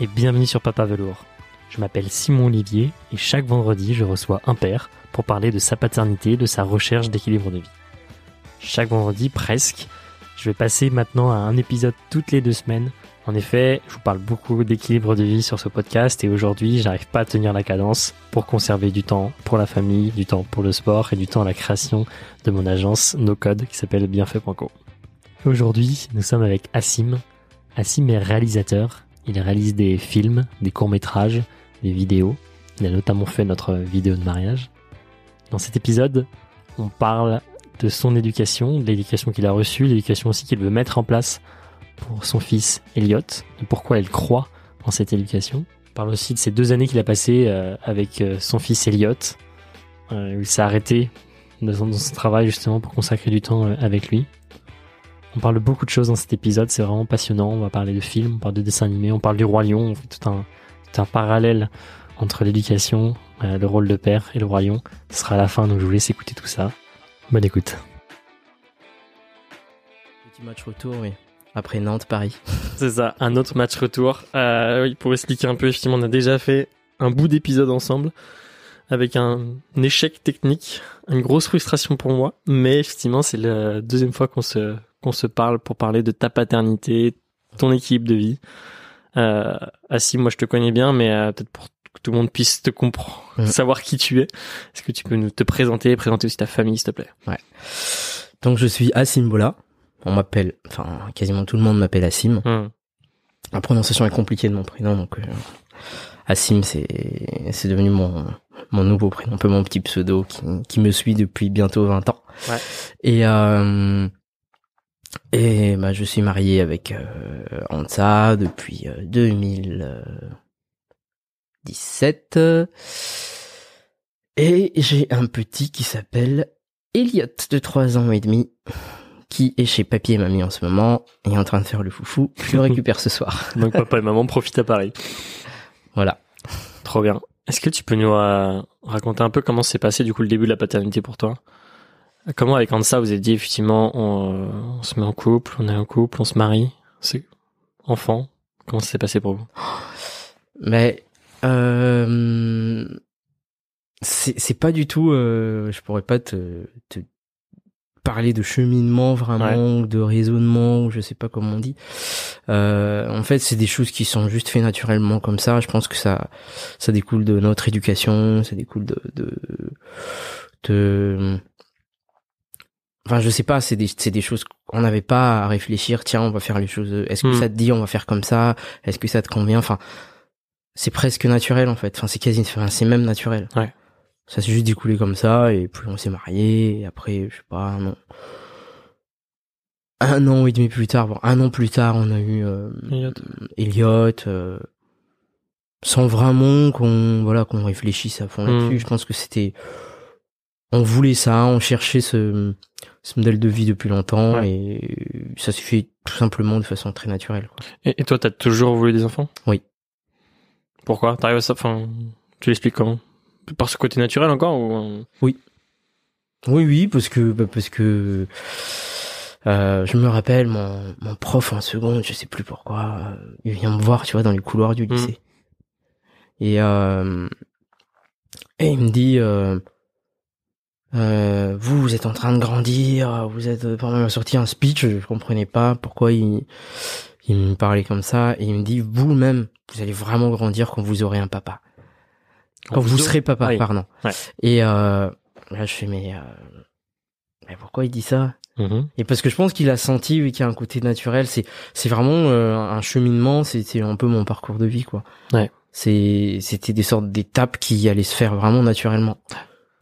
et bienvenue sur Papa Velours. Je m'appelle Simon Olivier et chaque vendredi je reçois un père pour parler de sa paternité, de sa recherche d'équilibre de vie. Chaque vendredi presque, je vais passer maintenant à un épisode toutes les deux semaines. En effet, je vous parle beaucoup d'équilibre de vie sur ce podcast et aujourd'hui j'arrive pas à tenir la cadence pour conserver du temps pour la famille, du temps pour le sport et du temps à la création de mon agence No Code qui s'appelle bienfait.co. Aujourd'hui, nous sommes avec Assim. Assim est réalisateur. Il réalise des films, des courts-métrages, des vidéos. Il a notamment fait notre vidéo de mariage. Dans cet épisode, on parle de son éducation, de l'éducation qu'il a reçue, l'éducation aussi qu'il veut mettre en place pour son fils Elliot, de pourquoi il croit en cette éducation. On parle aussi de ces deux années qu'il a passées euh, avec euh, son fils Elliot, euh, où il s'est arrêté dans son, travail justement pour consacrer du temps avec lui. On parle de beaucoup de choses dans cet épisode, c'est vraiment passionnant. On va parler de films, on parle de dessins animés, on parle du Roi Lion, on fait tout un, tout un parallèle entre l'éducation, euh, le rôle de père et le Roi Lion. Ce sera à la fin, donc je vous laisse écouter tout ça. Bonne écoute. Petit match retour, oui. Après Nantes, Paris. C'est ça, un autre match retour. Euh, oui, pour expliquer un peu, effectivement, on a déjà fait un bout d'épisode ensemble avec un échec technique, une grosse frustration pour moi, mais effectivement, c'est la deuxième fois qu'on se qu'on se parle pour parler de ta paternité, ton équipe de vie. Euh, Assim, moi je te connais bien, mais euh, peut-être pour que tout le monde puisse te comprendre, savoir qui tu es. Est-ce que tu peux nous te présenter, présenter aussi ta famille, s'il te plaît? Donc je suis Assim Bola. On m'appelle, enfin quasiment tout le monde m'appelle Assim. Hum, La prononciation est compliquée de mon prénom, donc euh, Assim c'est c'est devenu mon mon nouveau prénom, un peu mon petit pseudo qui, qui me suit depuis bientôt 20 ans. Ouais. Et euh, et bah je suis marié avec euh, Ansa depuis euh, 2017 et j'ai un petit qui s'appelle Elliot de 3 ans et demi qui est chez papy et mamie en ce moment et est en train de faire le foufou. Je le récupère ce soir. Donc papa et maman profitent à Paris. Voilà. Trop bien. Est-ce que tu peux nous euh, raconter un peu comment s'est passé du coup le début de la paternité pour toi? Comment avec Ansa vous avez dit effectivement on, euh, on se met en couple, on est en couple, on se marie, c'est enfant. Comment ça s'est passé pour vous? Mais euh, c'est c'est pas du tout. Euh, je pourrais pas te, te parler de cheminement vraiment, ou de raisonnement, ou je sais pas comment on dit. Euh, en fait, c'est des choses qui sont juste faites naturellement comme ça. Je pense que ça ça découle de notre éducation, ça découle de de, de Enfin, je sais pas, c'est des, c'est des choses qu'on n'avait pas à réfléchir. Tiens, on va faire les choses. Est-ce que Hmm. ça te dit, on va faire comme ça? Est-ce que ça te convient? Enfin, c'est presque naturel en fait. Enfin, c'est quasi, enfin, c'est même naturel. Ouais. Ça s'est juste découlé comme ça, et puis on s'est mariés. Et après, je sais pas, un an, un an et demi plus tard, bon, un an plus tard, on a eu euh, Elliot. Elliot, euh, sans vraiment qu'on voilà qu'on réfléchisse à fond là-dessus. Hmm. Je pense que c'était, on voulait ça, on cherchait ce, ce modèle de vie depuis longtemps, Ouais. et ça s'est fait tout simplement de façon très naturelle. Quoi. Et, et toi, t'as toujours voulu des enfants? Oui. Pourquoi? T'arrives à ça Enfin, tu l'expliques comment? Par ce côté naturel encore ou euh, Oui, oui, parce que bah, parce que euh, je me rappelle mon, mon prof en seconde, je sais plus pourquoi, euh, il vient me voir, tu vois, dans les couloirs du Mm. lycée. Et euh, et il me dit euh, euh, vous vous êtes en train de grandir, vous êtes pendant il m'a sorti un speech, je comprenais pas pourquoi il il me parlait comme ça et il me dit vous-même vous allez vraiment grandir quand vous aurez un papa. Quand vous serez papa, Oui. pardon. Ouais. Et euh, là, je fais, mais, euh, mais pourquoi il dit ça? Mhm. Et parce que je pense qu'il a senti, oui, qu'il y a un côté naturel. C'est, c'est vraiment euh, un cheminement. C'est, c'est un peu mon parcours de vie, quoi. Ouais. C'est, c'était des sortes d'étapes qui allaient se faire vraiment naturellement,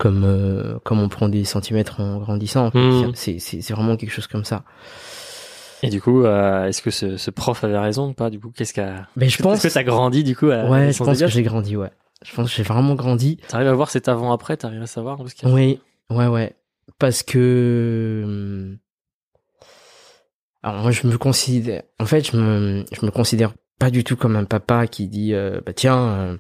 comme, euh, comme on prend des centimètres en grandissant. Mhm. C'est, c'est, c'est vraiment quelque chose comme ça. Et du coup, euh, est-ce que ce, ce prof avait raison ou pas Du coup, qu'est-ce qu'a Mais je pense, Est-ce que t'as grandi du coup à ouais, je pense que j'ai grandi, ouais. Je pense que j'ai vraiment grandi. T'arrives à voir cet avant-après T'arrives à savoir parce que... Oui, ouais, ouais. Parce que. hum, Alors, moi, je me considère. En fait, je me, je me considère pas du tout comme un papa qui dit euh, bah tiens,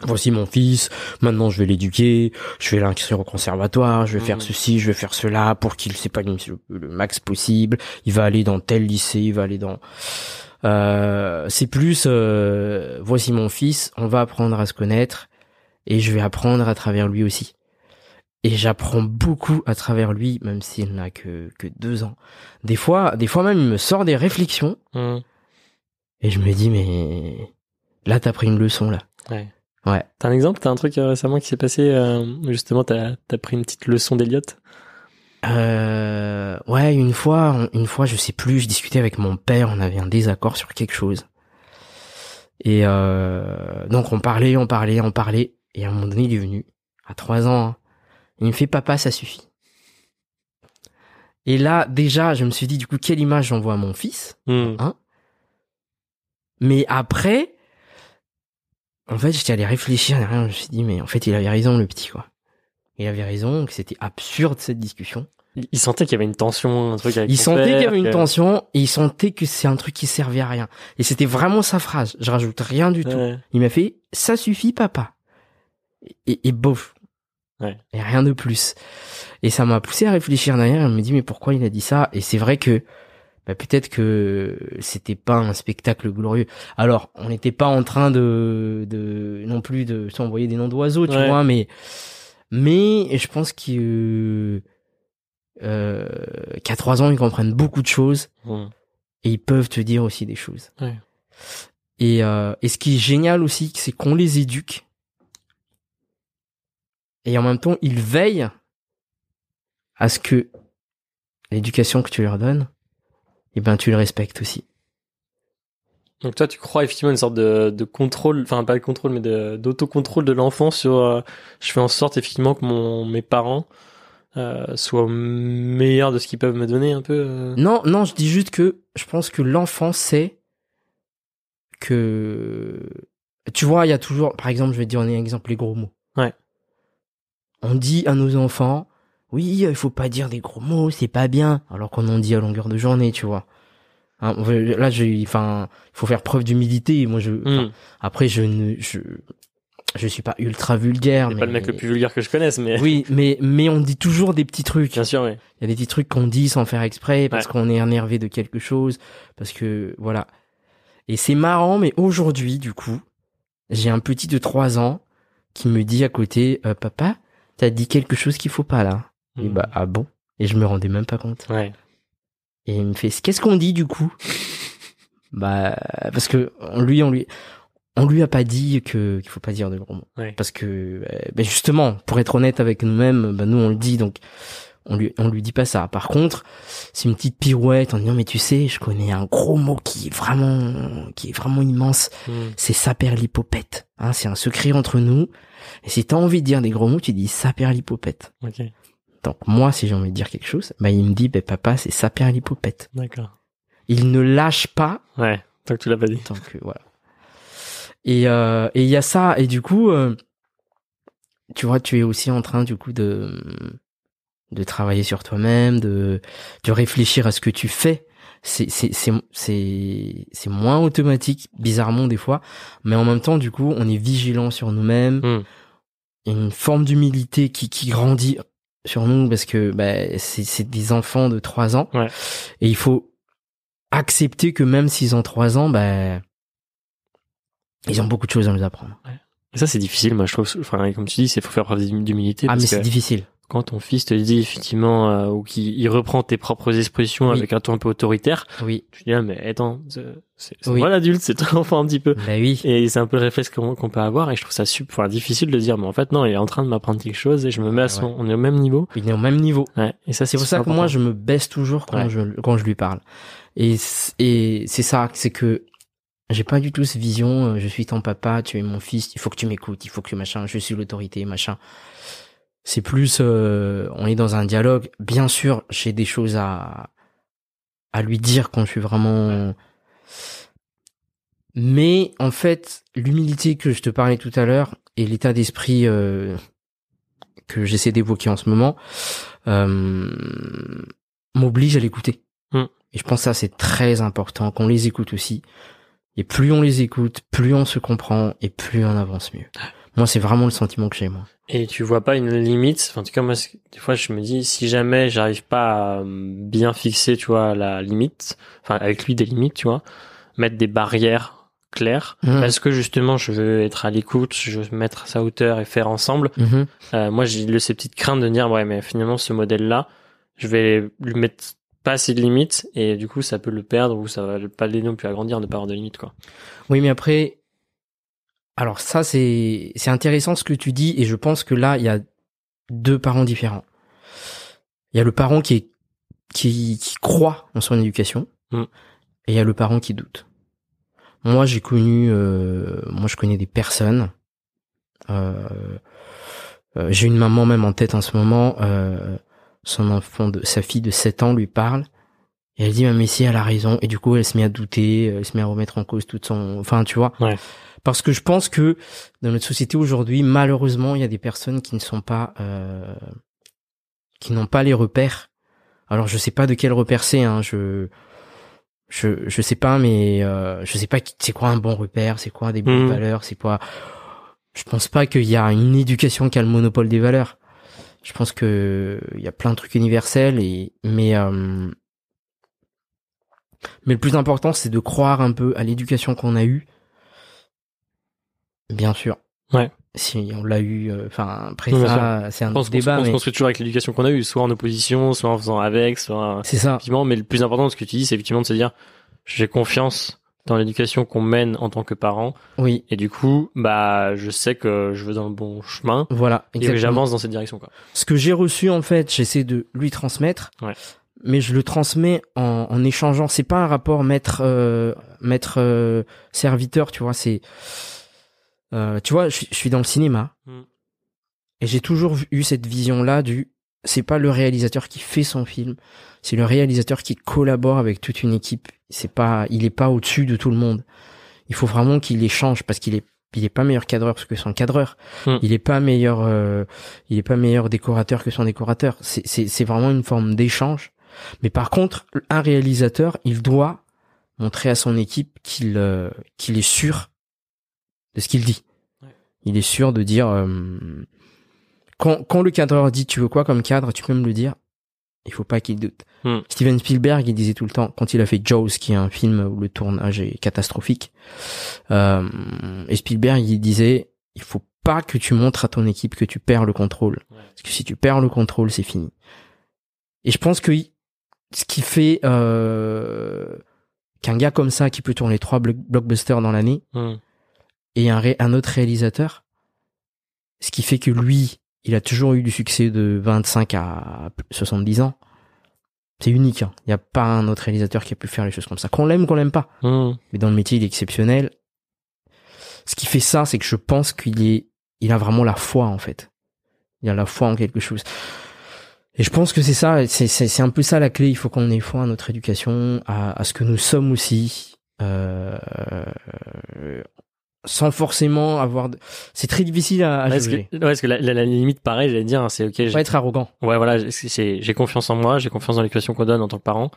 voici mon fils, maintenant je vais l'éduquer, je vais l'inscrire au conservatoire, je vais faire Mhm. ceci, je vais faire cela pour qu'il s'épanouisse le, le max possible. Il va aller dans tel lycée, il va aller dans Euh, c'est plus, euh, voici mon fils, on va apprendre à se connaître et je vais apprendre à travers lui aussi. Et j'apprends beaucoup à travers lui, même s'il n'a que, que deux ans. Des fois, des fois même, il me sort des réflexions Hum, et je me dis, mais là, t'as pris une leçon, là. Ouais. Ouais. T'as un exemple? T'as un truc euh, récemment qui s'est passé euh, Justement, t'as as pris une petite leçon d'Eliott? Euh, ouais, une fois, une fois, je sais plus, je discutais avec mon père, on avait un désaccord sur quelque chose. Et euh, donc on parlait, on parlait, on parlait, et à un moment donné, il est venu, à trois ans, hein. il me fait papa, ça suffit. Et là, déjà, je me suis dit, du coup, quelle image j'envoie à mon fils Hum, Hein Mais après, en fait, j'étais allé réfléchir derrière, je me suis dit, mais en fait, il avait raison, le petit, quoi. Il avait raison, que c'était absurde, cette discussion. Il il sentait qu'il y avait une tension, un truc avec Il sentait qu'il y avait une tension, et il sentait que c'est un truc qui servait à rien. Et c'était vraiment sa phrase. Je rajoute rien du tout. Il m'a fait, ça suffit, papa. Et, et bof. Ouais. Et rien de plus. Et ça m'a poussé à réfléchir derrière. Je me dis, mais pourquoi il a dit ça? Et c'est vrai que, bah, peut-être que c'était pas un spectacle glorieux. Alors, on n'était pas en train de, de, non plus de s'envoyer des noms d'oiseaux, tu Ouais. vois, mais, mais je pense que, euh, qu'à trois ans, ils comprennent beaucoup de choses et ils peuvent te dire aussi des choses. Ouais. Et, euh, et ce qui est génial aussi, c'est qu'on les éduque. Et en même temps, ils veillent à ce que l'éducation que tu leur donnes, eh ben, tu le respectes aussi. Donc toi, tu crois effectivement une sorte de, de contrôle, enfin pas de contrôle, mais de- d'autocontrôle de, l'enfant sur. euh, je fais en sorte effectivement que mon mes parents euh, soient meilleurs de ce qu'ils peuvent me donner un peu. euh. Non, non, je dis juste que je pense que l'enfant sait que, tu vois, il y a toujours, par exemple, je vais te dire un exemple, les gros mots. Ouais. On dit à nos enfants, oui, il faut pas dire des gros mots, c'est pas bien, alors qu'on en dit à longueur de journée, tu vois. Hein, là, je, enfin, il faut faire preuve d'humilité. Moi, je, Hum. après, je ne, je, je suis pas ultra vulgaire. Mais... pas le mec le plus vulgaire que je connaisse, mais Oui, mais, mais on dit toujours des petits trucs. bien sûr, oui. Il y a des petits trucs qu'on dit sans faire exprès parce Ouais. qu'on est énervé de quelque chose, parce que voilà. Et c'est marrant, mais aujourd'hui, du coup, j'ai un petit de 3 ans qui me dit à côté, euh, papa, t'as dit quelque chose qu'il faut pas là. Et Hum. bah ah bon? Et je me rendais même pas compte. Ouais. Et il me fait, qu'est-ce qu'on dit du coup? Bah parce que on lui, on lui, on lui a pas dit que qu'il faut pas dire de gros mots. Ouais. Parce que, ben justement, pour être honnête avec nous-mêmes, ben nous on le dit, donc on lui, on lui dit pas ça. Par contre, c'est une petite pirouette en disant mais tu sais, je connais un gros mot qui est vraiment, qui est vraiment immense. Hum. C'est saperlipopette. Hein, c'est un secret entre nous. Et si t'as envie de dire des gros mots, tu dis saperlipopette. Ok. Donc moi, si j'ai envie de dire quelque chose, bah il me dit, ben papa, c'est saperlipopette. D'accord. Il ne lâche pas Ouais. Tant que tu l'as pas dit. tant que voilà. Et euh, et il y a ça et du coup, euh, tu vois, tu es aussi en train du coup de de travailler sur toi-même, de de réfléchir à ce que tu fais. C'est c'est c'est c'est c'est moins automatique, bizarrement des fois, mais en même temps, du coup, on est vigilant sur nous-mêmes. A une forme d'humilité qui qui grandit sur nous parce que bah, c'est c'est des enfants de 3 ans Ouais. et il faut accepter que même s'ils ont 3 ans, bah ils ont beaucoup de choses à nous apprendre. Et ça, c'est difficile, moi, je trouve. Enfin, comme tu dis, c'est faut faire preuve d'humilité. Ah mais c'est difficile. Quand ton fils te dit effectivement, euh, ou qu'il il reprend tes propres expressions Oui. avec un ton un peu autoritaire, Oui. tu dis, ah, mais attends, c'est Oui. moi l'adulte, c'est toi l'enfant un petit peu. Bah oui. Et c'est un peu le réflexe qu'on qu'on peut avoir, et je trouve ça super enfin, difficile de dire, mais en fait, non, il est en train de m'apprendre quelque chose, et je me mets à son, Ouais. on est au même niveau. Il est au même niveau. Ouais. Et ça, C'est pour ça que moi je me baisse toujours quand Ouais. je quand je lui parle. Et et c'est ça, c'est que j'ai pas du tout cette vision. euh, Je suis ton papa, tu es mon fils, il faut que tu m'écoutes, il faut que machin, je suis l'autorité, machin. C'est plus, euh, on est dans un dialogue. Bien sûr, j'ai des choses à à lui dire quand je suis vraiment. Mais en fait, l'humilité que je te parlais tout à l'heure et l'état d'esprit euh, que j'essaie d'évoquer en ce moment euh, m'oblige à l'écouter. Hmm. Et je pense que ça c'est très important qu'on les écoute aussi. Et plus on les écoute, plus on se comprend et plus on avance mieux. Moi, c'est vraiment le sentiment que j'ai moi. Et tu vois pas une limite enfin, En tout cas, moi, des fois, je me dis, si jamais j'arrive pas à euh, bien fixer, tu vois, la limite, enfin, avec lui des limites, tu vois, mettre des barrières claires Mhm. parce que justement je veux être à l'écoute, je veux mettre sa hauteur et faire ensemble. Mhm. Euh, moi j'ai le- ces petites craintes de dire ouais mais finalement ce modèle là, je vais lui mettre pas assez de limites et du coup ça peut le perdre ou ça va pas l'aider non plus à grandir de pas avoir de limites quoi. Oui, mais après, alors ça c'est c'est intéressant ce que tu dis et je pense que là il y a deux parents différents. Il y a le parent qui est qui, qui croit en son éducation Mm. et il y a le parent qui doute. Moi j'ai connu, euh, moi je connais des personnes. Euh, euh, j'ai une maman même en tête en ce moment. Euh, son enfant de sa fille de 7 ans lui parle et elle dit mais si elle a raison et du coup elle se met à douter, elle se met à remettre en cause toute son enfin tu vois. Ouais. Parce que je pense que dans notre société aujourd'hui, malheureusement, il y a des personnes qui ne sont pas euh, qui n'ont pas les repères. Alors je sais pas de quel repère c'est hein, je je je sais pas mais euh, je sais pas c'est quoi un bon repère, c'est quoi des bonnes Mhm. valeurs, c'est quoi je pense pas qu'il y a une éducation qui a le monopole des valeurs. Je pense que il y a plein de trucs universels et mais euh, mais le plus important c'est de croire un peu à l'éducation qu'on a eue. Bien sûr. Ouais. Si on l'a eu euh, enfin après Oui, ça c'est un pense débat on se construit toujours avec l'éducation qu'on a eue, soit en opposition, soit en faisant avec, soit c'est ça. effectivement. Mais le plus important de ce que tu dis, c'est effectivement de se dire j'ai confiance dans l'éducation qu'on mène en tant que parent Oui, et du coup bah je sais que je vais dans le bon chemin voilà, et exactement. j'avance dans cette direction quoi. Ce que j'ai reçu en fait, j'essaie de lui transmettre. Ouais. Mais je le transmets en, en échangeant. C'est pas un rapport maître euh, maître euh, serviteur, tu vois. C'est euh, tu vois, je, suis- je suis dans le cinéma Mm. et j'ai toujours eu cette vision là du c'est pas le réalisateur qui fait son film, c'est le réalisateur qui collabore avec toute une équipe. C'est pas, il est pas au-dessus de tout le monde. Il faut vraiment qu'il échange parce qu'il est, il est pas meilleur cadreur que son cadreur. Hmm. Il est pas meilleur, euh, il est pas meilleur décorateur que son décorateur. C'est, c'est, c'est vraiment une forme d'échange. Mais par contre, un réalisateur, il doit montrer à son équipe qu'il, euh, qu'il est sûr de ce qu'il dit. Ouais. Il est sûr de dire, euh, quand, quand le cadreur dit tu veux quoi comme cadre, tu peux me le dire. Il faut pas qu'il doute. Hmm. Steven Spielberg, il disait tout le temps, quand il a fait Jaws, qui est un film où le tournage est catastrophique, euh, et Spielberg, il disait, il faut pas que tu montres à ton équipe que tu perds le contrôle. Ouais. Parce que si tu perds le contrôle, c'est fini. Et je pense que ce qui fait euh, qu'un gars comme ça, qui peut tourner trois blo- blockbusters dans l'année, Hmm. Et un, ré- un autre réalisateur, ce qui fait que lui, il a toujours eu du succès de 25 à 70 ans. C'est unique. hein. Il n'y a pas un autre réalisateur qui a pu faire les choses comme ça. Qu'on l'aime, qu'on l'aime pas. Hmm. Mais dans le métier, il est exceptionnel. Ce qui fait ça, c'est que je pense qu'il est, il a vraiment la foi en fait. Il a la foi en quelque chose. Et je pense que c'est ça, c'est un peu ça la clé. Il faut qu'on ait foi à notre éducation, à, à ce que nous sommes aussi, euh, sans forcément avoir. de- C'est très difficile à, à Ouais, parce juger. que, ouais, parce que la, la- la limite, pareil, j'allais dire, hein, c'est ok. Pas être arrogant. Ouais, voilà, j'ai- confiance en moi, j'ai confiance dans l'éducation qu'on donne en tant que parent.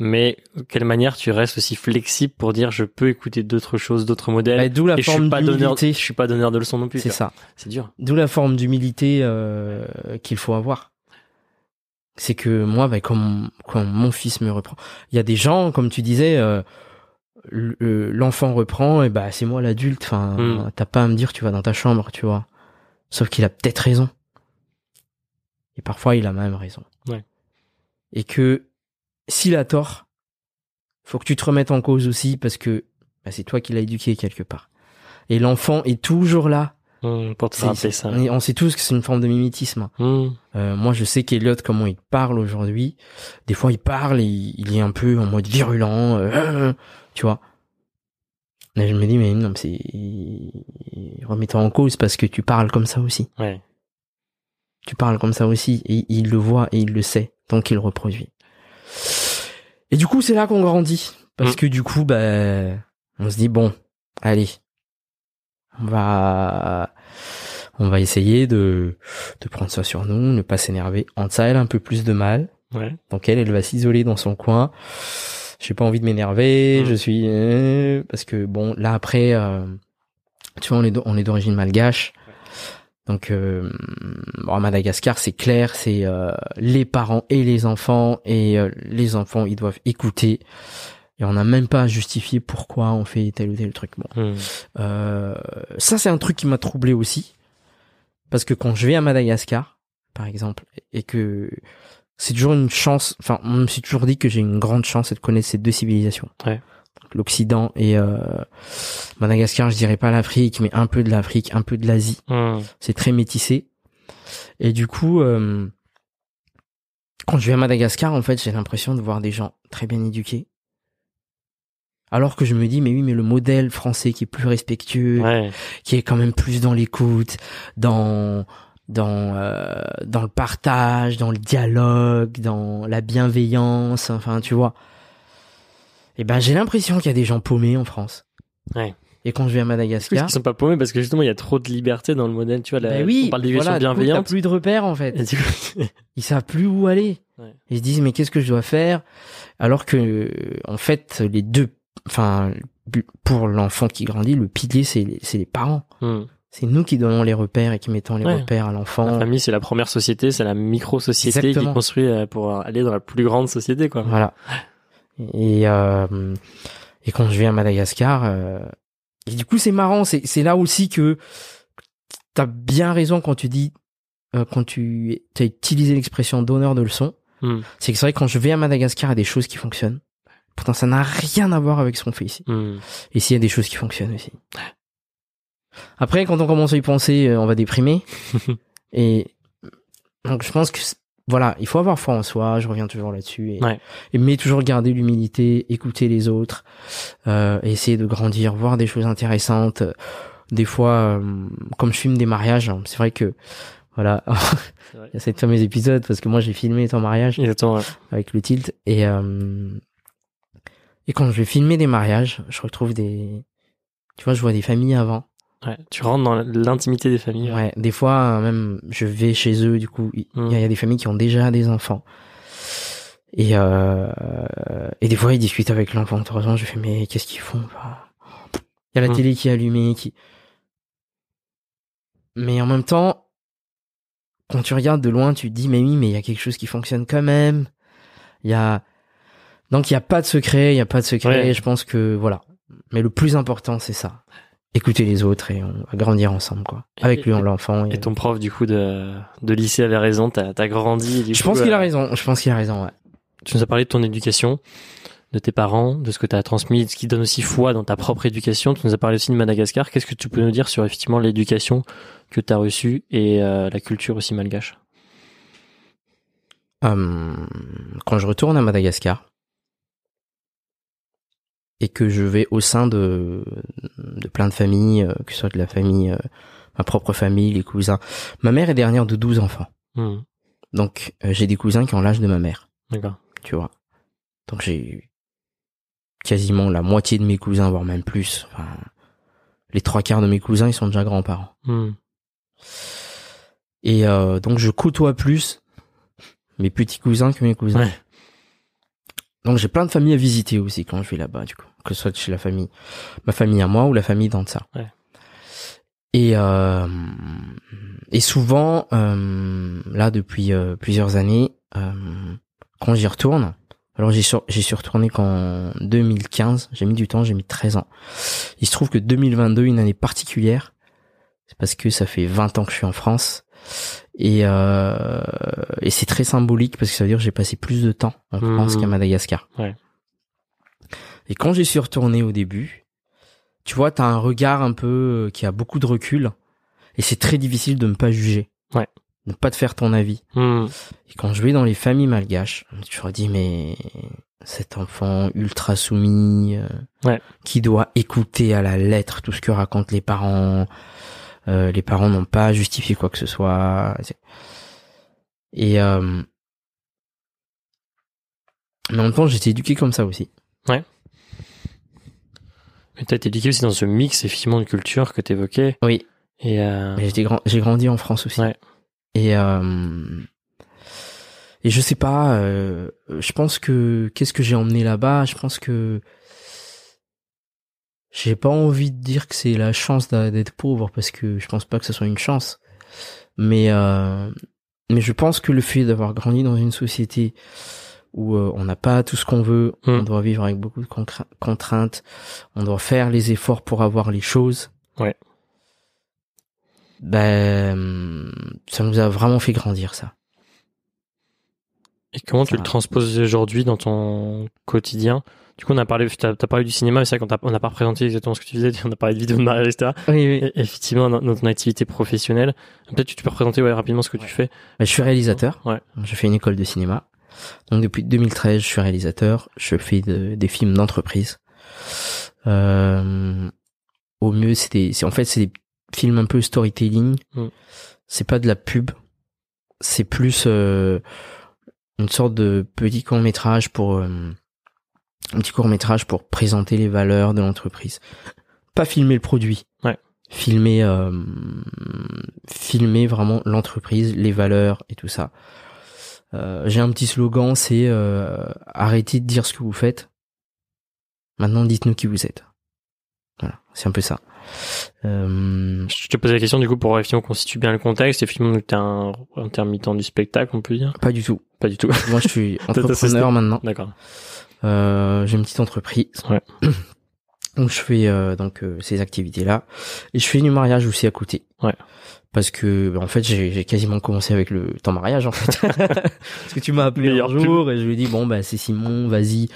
Mais quelle manière tu restes aussi flexible pour dire je peux écouter d'autres choses, d'autres modèles. Bah, D'où la et je forme suis pas donneur, d'humilité. je suis pas donneur de leçons non plus. C'est ça. C'est dur. D'où la forme d'humilité euh, qu'il faut avoir. C'est que moi, bah, quand, quand mon fils me reprend, il y a des gens, comme tu disais, euh, l'enfant reprend, et bah c'est moi l'adulte. Enfin, Mm. t'as pas à me dire tu vas dans ta chambre, tu vois. Sauf qu'il a peut-être raison. Et parfois, il a même raison. Ouais. Et que s'il a tort, faut que tu te remettes en cause aussi parce que bah, c'est toi qui l'as éduqué quelque part. Et l'enfant est toujours là Hmm, pour te rappeler ça. On, sait tous que c'est une forme de mimétisme. Hmm. Euh, moi, je sais qu'Eliot, comment il parle aujourd'hui, des fois, il parle et il, il est un peu en mode virulent, euh, tu vois. Mais je me dis, mais non, mais c'est... Remets-toi en cause parce que tu parles comme ça aussi. Ouais. Tu parles comme ça aussi. Et il le voit et il le sait. Donc, il le reproduit. Et du coup, c'est là qu'on grandit. Parce Mm. que du coup, ben, on se dit, bon, allez, on va, on va essayer de, de prendre ça sur nous, ne pas s'énerver. En ça, elle a un peu plus de mal. Ouais. Donc elle, elle va s'isoler dans son coin. J'ai pas envie de m'énerver. Mm. Je suis euh, parce que bon, là après, euh, tu vois, on est on est d'origine malgache. Donc euh, bon, à Madagascar, c'est clair, c'est euh, les parents et les enfants et euh, les enfants, ils doivent écouter et on n'a même pas à justifier pourquoi on fait tel ou tel truc. Bon, euh, ça c'est un truc qui m'a troublé aussi parce que quand je vais à Madagascar, par exemple, et que c'est toujours une chance. Enfin, on me suis toujours dit que j'ai une grande chance de connaître ces deux civilisations. Ouais. L'Occident et euh, Madagascar, je dirais pas l'Afrique, mais un peu de l'Afrique, un peu de l'Asie. Hmm. C'est très métissé. Et du coup, euh, quand je vais à Madagascar, en fait, j'ai l'impression de voir des gens très bien éduqués. Alors que je me dis, mais oui, mais le modèle français qui est plus respectueux, Ouais. qui est quand même plus dans l'écoute, dans dans euh, dans le partage, dans le dialogue, dans la bienveillance, enfin, tu vois. Et ben, j'ai l'impression qu'il y a des gens paumés en France. Ouais. Et quand je vais à Madagascar, qu'ils sont pas paumés parce que justement il y a trop de liberté dans le modèle, tu vois. La, ben oui, on parle voilà, coup, t'as bienveillante. plus de repères en fait. Coup, ils savent plus où aller. Ouais. Ils se disent mais qu'est-ce que je dois faire? Alors que en fait les deux enfin pour l'enfant qui grandit le pilier c'est les, c'est les parents. Hmm. C'est nous qui donnons les repères et qui mettons les Ouais. repères à La l'enfant. famille, c'est la première société, c'est la micro-société qui construit euh, pour aller dans la plus grande société, quoi. Voilà. Et euh, et quand je vais à Madagascar euh, et du coup c'est marrant, c'est c'est là aussi que t'as bien raison quand tu dis euh, quand tu as utilisé l'expression donneur de leçons. Hmm. C'est que c'est vrai que quand je vais à Madagascar, il y a des choses qui fonctionnent. Pourtant, ça n'a rien à voir avec ce qu'on fait ici. Hmm. Ici, il y a des choses qui fonctionnent aussi. Après, quand on commence à y penser, euh, on va déprimer. et donc, je pense que voilà, il faut avoir foi en soi. Je reviens toujours là-dessus. Et, Ouais. et mais toujours garder l'humilité, écouter les autres, euh, essayer de grandir, voir des choses intéressantes. Des fois, euh, comme je filme des mariages, hein, c'est vrai que voilà, il y a cette fameuse épisode parce que moi j'ai filmé ton mariage Exactement. ouais. avec le tilt et euh, et quand je vais filmer des mariages, je retrouve des tu vois, je vois des familles avant. Ouais. Tu rentres dans l'intimité des familles. Ouais, des fois euh, même je vais chez eux du coup, il Mm. y, a- il y a des familles qui ont déjà des enfants. Et euh, et des fois ils discutent avec l'enfant de 3 ans, je fais mais qu'est-ce qu'ils font Il y a la Mm. télé qui est allumée qui Mais en même temps quand tu regardes de loin, tu te dis mais oui, mais il y a quelque chose qui fonctionne quand même. Il y a donc il y a pas de secret, il y a pas de secret. Ouais. Je pense que voilà. Mais le plus important, c'est ça. Écouter les autres et on va grandir ensemble quoi. Avec lui l'enfant. Et... Et ton prof, du coup, de, de lycée avait raison, t'as as grandi. du Je coup, pense qu'il euh, a raison. Je pense qu'il a raison. Ouais. Tu nous as parlé de ton éducation, de tes parents, de ce que tu as transmis, de ce qui donne aussi foi dans ta propre éducation. Tu nous as parlé aussi de Madagascar. Qu'est-ce que tu peux nous dire sur effectivement l'éducation que tu as reçue et euh, la culture aussi malgache? Euh, quand je retourne à Madagascar et que je vais au sein de, de plein de familles, euh, que ce soit de la famille, euh, ma propre famille, les cousins. Ma mère est dernière de 12 enfants. Hmm, Donc euh, j'ai des cousins qui ont l'âge de ma mère, D'accord. tu vois. Donc j'ai quasiment la moitié de mes cousins, voire même plus. Enfin, les trois quarts de mes cousins, ils sont déjà grands-parents. Hmm, Et donc je côtoie plus mes petits cousins que mes cousins. Ouais. Donc j'ai plein de familles à visiter aussi quand je vais là-bas, du coup. Que ce soit chez la famille, ma famille à moi ou la famille d'Ansa. Ouais. Et, euh, et souvent, euh, là depuis euh, plusieurs années, euh, quand j'y retourne, alors j'y sur, suis retourné qu'en 2015, j'ai mis du temps, j'ai mis 13 ans. Il se trouve que 2022, une année particulière, c'est parce que ça fait 20 ans que je suis en France. Et, euh, et c'est très symbolique parce que ça veut dire que j'ai passé plus de temps en Mhm. France qu'à Madagascar. Ouais. Et quand j'y suis retourné au début, tu vois, t'as un regard un peu euh, qui a beaucoup de recul et c'est très difficile de ne pas juger. Ouais. De ne pas te faire ton avis. hmm, Et quand je vais dans les familles malgaches, tu me dis mais cet enfant ultra soumis, euh, Ouais. qui doit écouter à la lettre tout ce que racontent les parents. Euh, les parents n'ont pas justifié quoi que ce soit. Et euh, mais en même temps, j'étais éduqué comme ça aussi. Mais t'as été éduqué aussi dans ce mix effectivement de culture que t'évoquais. Oui. Et euh, J'ai grand, j'ai grandi en France aussi. Ouais. Et euh, et je sais pas. euh, je pense que qu'est-ce que j'ai emmené là-bas? Je pense que j'ai pas envie de dire que c'est la chance d'être pauvre parce que je pense pas que ce soit une chance. Mais euh, mais je pense que le fait d'avoir grandi dans une société où euh, on n'a pas tout ce qu'on veut, on doit vivre avec beaucoup de contraintes, on doit faire les efforts pour avoir les choses. Ouais. Ben, ça nous a vraiment fait grandir ça. Et comment tu le transposes aujourd'hui dans ton quotidien? Du coup, on a parlé, t'as as parlé du cinéma, mais c'est vrai qu'on n'a pas présenté exactement ce que tu faisais. On a parlé de vidéos de mariage, etc. Oui, oui. Et effectivement, dans, dans ton activité professionnelle, peut-être tu peux présenter ouais, rapidement ce que tu fais. Ben, je suis réalisateur. Ouais. Je fais une école de cinéma. Donc depuis 2013, je suis réalisateur. Je fais de- des films d'entreprise. Euh, au mieux, c'est des, c'est en fait c'est des films un peu storytelling. Mm. C'est pas de la pub. C'est plus euh, une sorte de petit court métrage pour euh, un petit court métrage pour présenter les valeurs de l'entreprise. Pas filmer le produit. Ouais. Filmer, euh, filmer vraiment l'entreprise, les valeurs et tout ça. Euh, J'ai un petit slogan, c'est euh, arrêtez de dire ce que vous faites. Maintenant, dites-nous qui vous êtes. Voilà, c'est un peu ça. Euh, Je te posais la question du coup pour effectivement qu'on situe bien le contexte. Effectivement, tu es un intermittent du spectacle, on peut dire. pas du tout. Pas du tout. Moi, je suis entrepreneur maintenant. D'accord. Euh, J'ai une petite entreprise. Ouais. Donc je fais euh, donc euh, ces activités-là et je fais du mariage aussi à côté. Ouais. Parce que bah, en fait j'ai quasiment commencé avec le temps mariage en fait. Parce que tu m'as appelé Meilleur un jour et je lui ai dit bon bah c'est Simon, vas-y.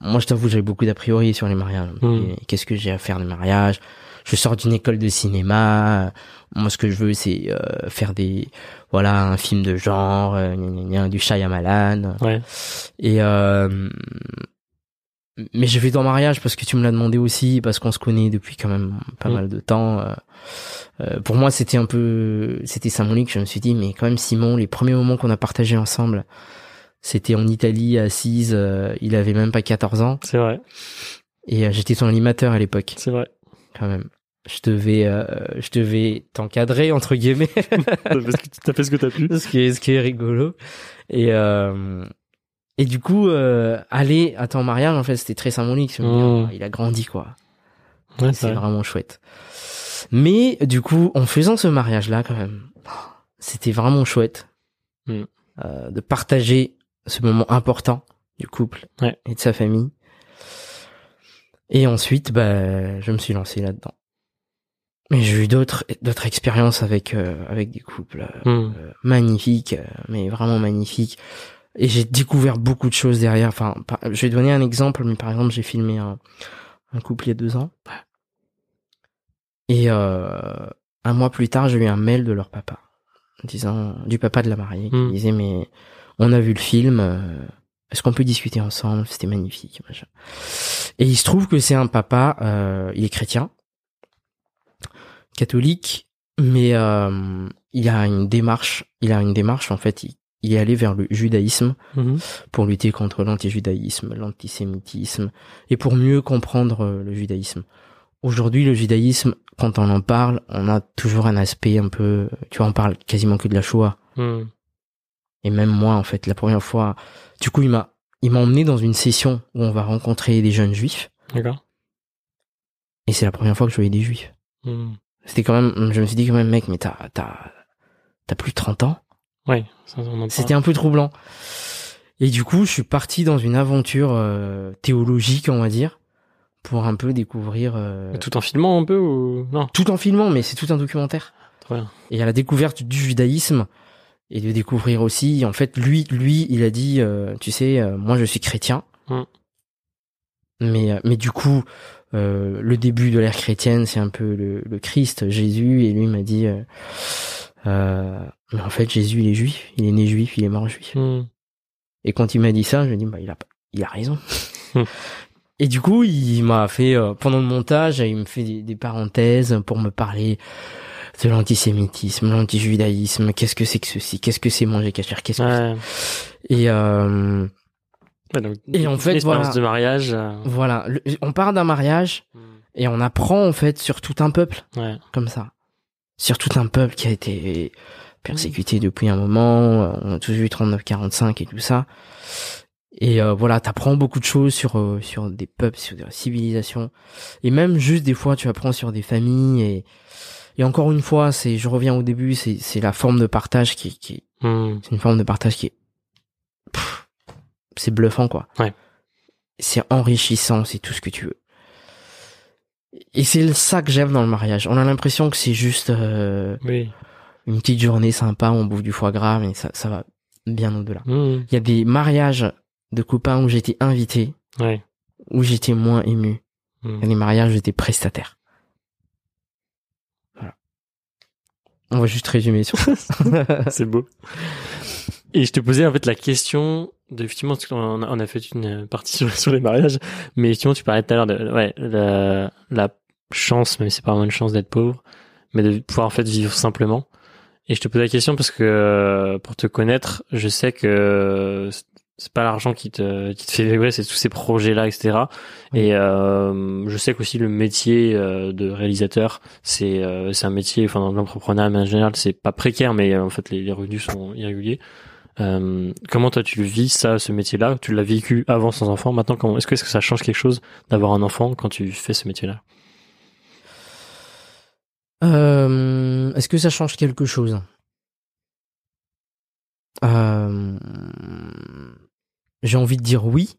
Moi je t'avoue j'avais beaucoup d'a priori sur les mariages. Mm. Et Qu'est-ce que j'ai à faire de mariage? Je sors d'une école de cinéma. Moi ce que je veux c'est euh, faire des voilà un film de genre, euh, gna, gna, gna, du Shyamalan. Ouais. Et euh, mais j'ai fait ton mariage parce que tu me l'as demandé aussi, parce qu'on se connaît depuis quand même pas Mm. mal de temps. euh, euh, pour moi, c'était un peu, c'était symbolique. Je me suis dit, mais quand même, Simon, les premiers moments qu'on a partagés ensemble, c'était en Italie, assise. euh, il avait même pas 14 ans, C'est vrai. et euh, j'étais son animateur à l'époque, C'est vrai. quand même. Je devais, euh, je devais t'encadrer entre guillemets. T'as fait ce que- t'as fait ce que t'as pu. ce qui est ce qui est rigolo et euh, et du coup euh, aller à ton mariage en fait c'était très symbolique Mmh. il a grandi quoi Ouais, c'est c'est vrai. vraiment chouette mais du coup en faisant ce mariage là quand même c'était vraiment chouette Mmh. euh, de partager ce moment important du couple Ouais. et de sa famille et ensuite bah je me suis lancé là dedans mais j'ai eu d'autres d'autres expériences avec euh, avec des couples euh, Hmm. euh, magnifique, euh, mais vraiment magnifique. Et j'ai découvert beaucoup de choses derrière. Enfin, par- je vais donner un exemple, mais par exemple, j'ai filmé un, un couple il y a deux ans. Et euh, un mois plus tard, j'ai eu un mail de leur papa, disant du papa de la mariée, qui Mm. disait mais on a vu le film. euh, Est-ce qu'on peut discuter ensemble? C'était magnifique. machin. Et il se trouve que c'est un papa, euh, il est chrétien, catholique, mais euh, il a une démarche. Il a une démarche en fait. Il, il est allé vers le judaïsme Mhm. pour lutter contre l'antijudaïsme, l'antisémitisme et pour mieux comprendre euh, le judaïsme. Aujourd'hui, le judaïsme, quand on en parle, on a toujours un aspect un peu, tu vois, on parle quasiment que de la Shoah. Hmm. Et même moi, en fait, la première fois, du coup, il m'a, il m'a emmené dans une session où on va rencontrer des jeunes juifs. D'accord. Et c'est la première fois que je voyais des juifs. Hmm. C'était quand même, je me suis dit quand même, mec, mais t'as, t'as, t'as plus de 30 ans. Ouais, C'était un peu troublant. Et du coup, je suis parti dans une aventure euh, théologique, on va dire, pour un peu découvrir euh. Tout en filmant un peu ou non? Tout en filmant, mais c'est tout un documentaire. Très bien. Et à la découverte du judaïsme et de découvrir aussi, en fait, lui, lui, il a dit, euh, tu sais, euh, moi, je suis chrétien, Mm. mais euh, mais du coup, euh, le début de l'ère chrétienne, c'est un peu le, le Christ, Jésus, et lui m'a dit, mais en fait, Jésus, il est juif, il est né juif, il est mort juif. Hmm. Et quand il m'a dit ça, je lui ai dit, bah, il a, il a raison. Hmm. Et du coup, il m'a fait, euh, pendant le montage, il me fait des, des parenthèses pour me parler de l'antisémitisme, l'antijudaïsme, qu'est-ce que c'est que ceci, qu'est-ce que c'est manger cachère, qu'est-ce que Ouais. c'est. Et euh, Ouais, donc, Et en fait, voilà. de mariage. euh, voilà, Le- on part d'un mariage et on apprend en fait sur tout un peuple Ouais. comme ça, sur tout un peuple qui a été persécuté depuis un moment. On a tous vu 39-45 et tout ça. Et euh, voilà, t'apprends beaucoup de choses sur euh, sur des peuples, sur des civilisations, et même juste des fois tu apprends sur des familles. Et et encore une fois, c'est, je reviens au début, c'est c'est la forme de partage qui qui Hmm. c'est une forme de partage qui est c'est bluffant quoi. Ouais. C'est enrichissant, c'est tout ce que tu veux. Et c'est ça que j'aime dans le mariage. On a l'impression que c'est juste euh, Oui. une petite journée sympa, on bouffe du foie gras, mais ça, ça va bien au-delà. Mmh. Il y a des mariages de copains où j'étais invité, Ouais. où j'étais moins ému. Mmh. Il y a des mariages où j'étais prestataire. Voilà. On va juste résumer sur ça. C'est beau. Et je te posais en fait la question de effectivement parce qu'on a, on a fait une partie sur, sur les mariages, mais effectivement tu parlais tout à l'heure de ouais la, la chance, même si c'est pas vraiment une chance d'être pauvre, mais de pouvoir en fait vivre simplement. Et je te pose la question parce que euh, pour te connaître, je sais que c'est pas l'argent qui te qui te fait vibrer, c'est tous ces projets là, etc. Et euh, je sais qu'aussi le métier euh, de réalisateur, c'est euh, c'est un métier, enfin dans l'entrepreneuriat en général, c'est pas précaire, mais euh, en fait les, les revenus sont irréguliers. Euh, comment toi tu vis ça, ce métier-là? Tu l'as vécu avant sans enfant, maintenant comment Est-ce que est-ce que ça change quelque chose d'avoir un enfant quand tu fais ce métier-là? Euh, Est-ce que ça change quelque chose? Euh, J'ai envie de dire oui.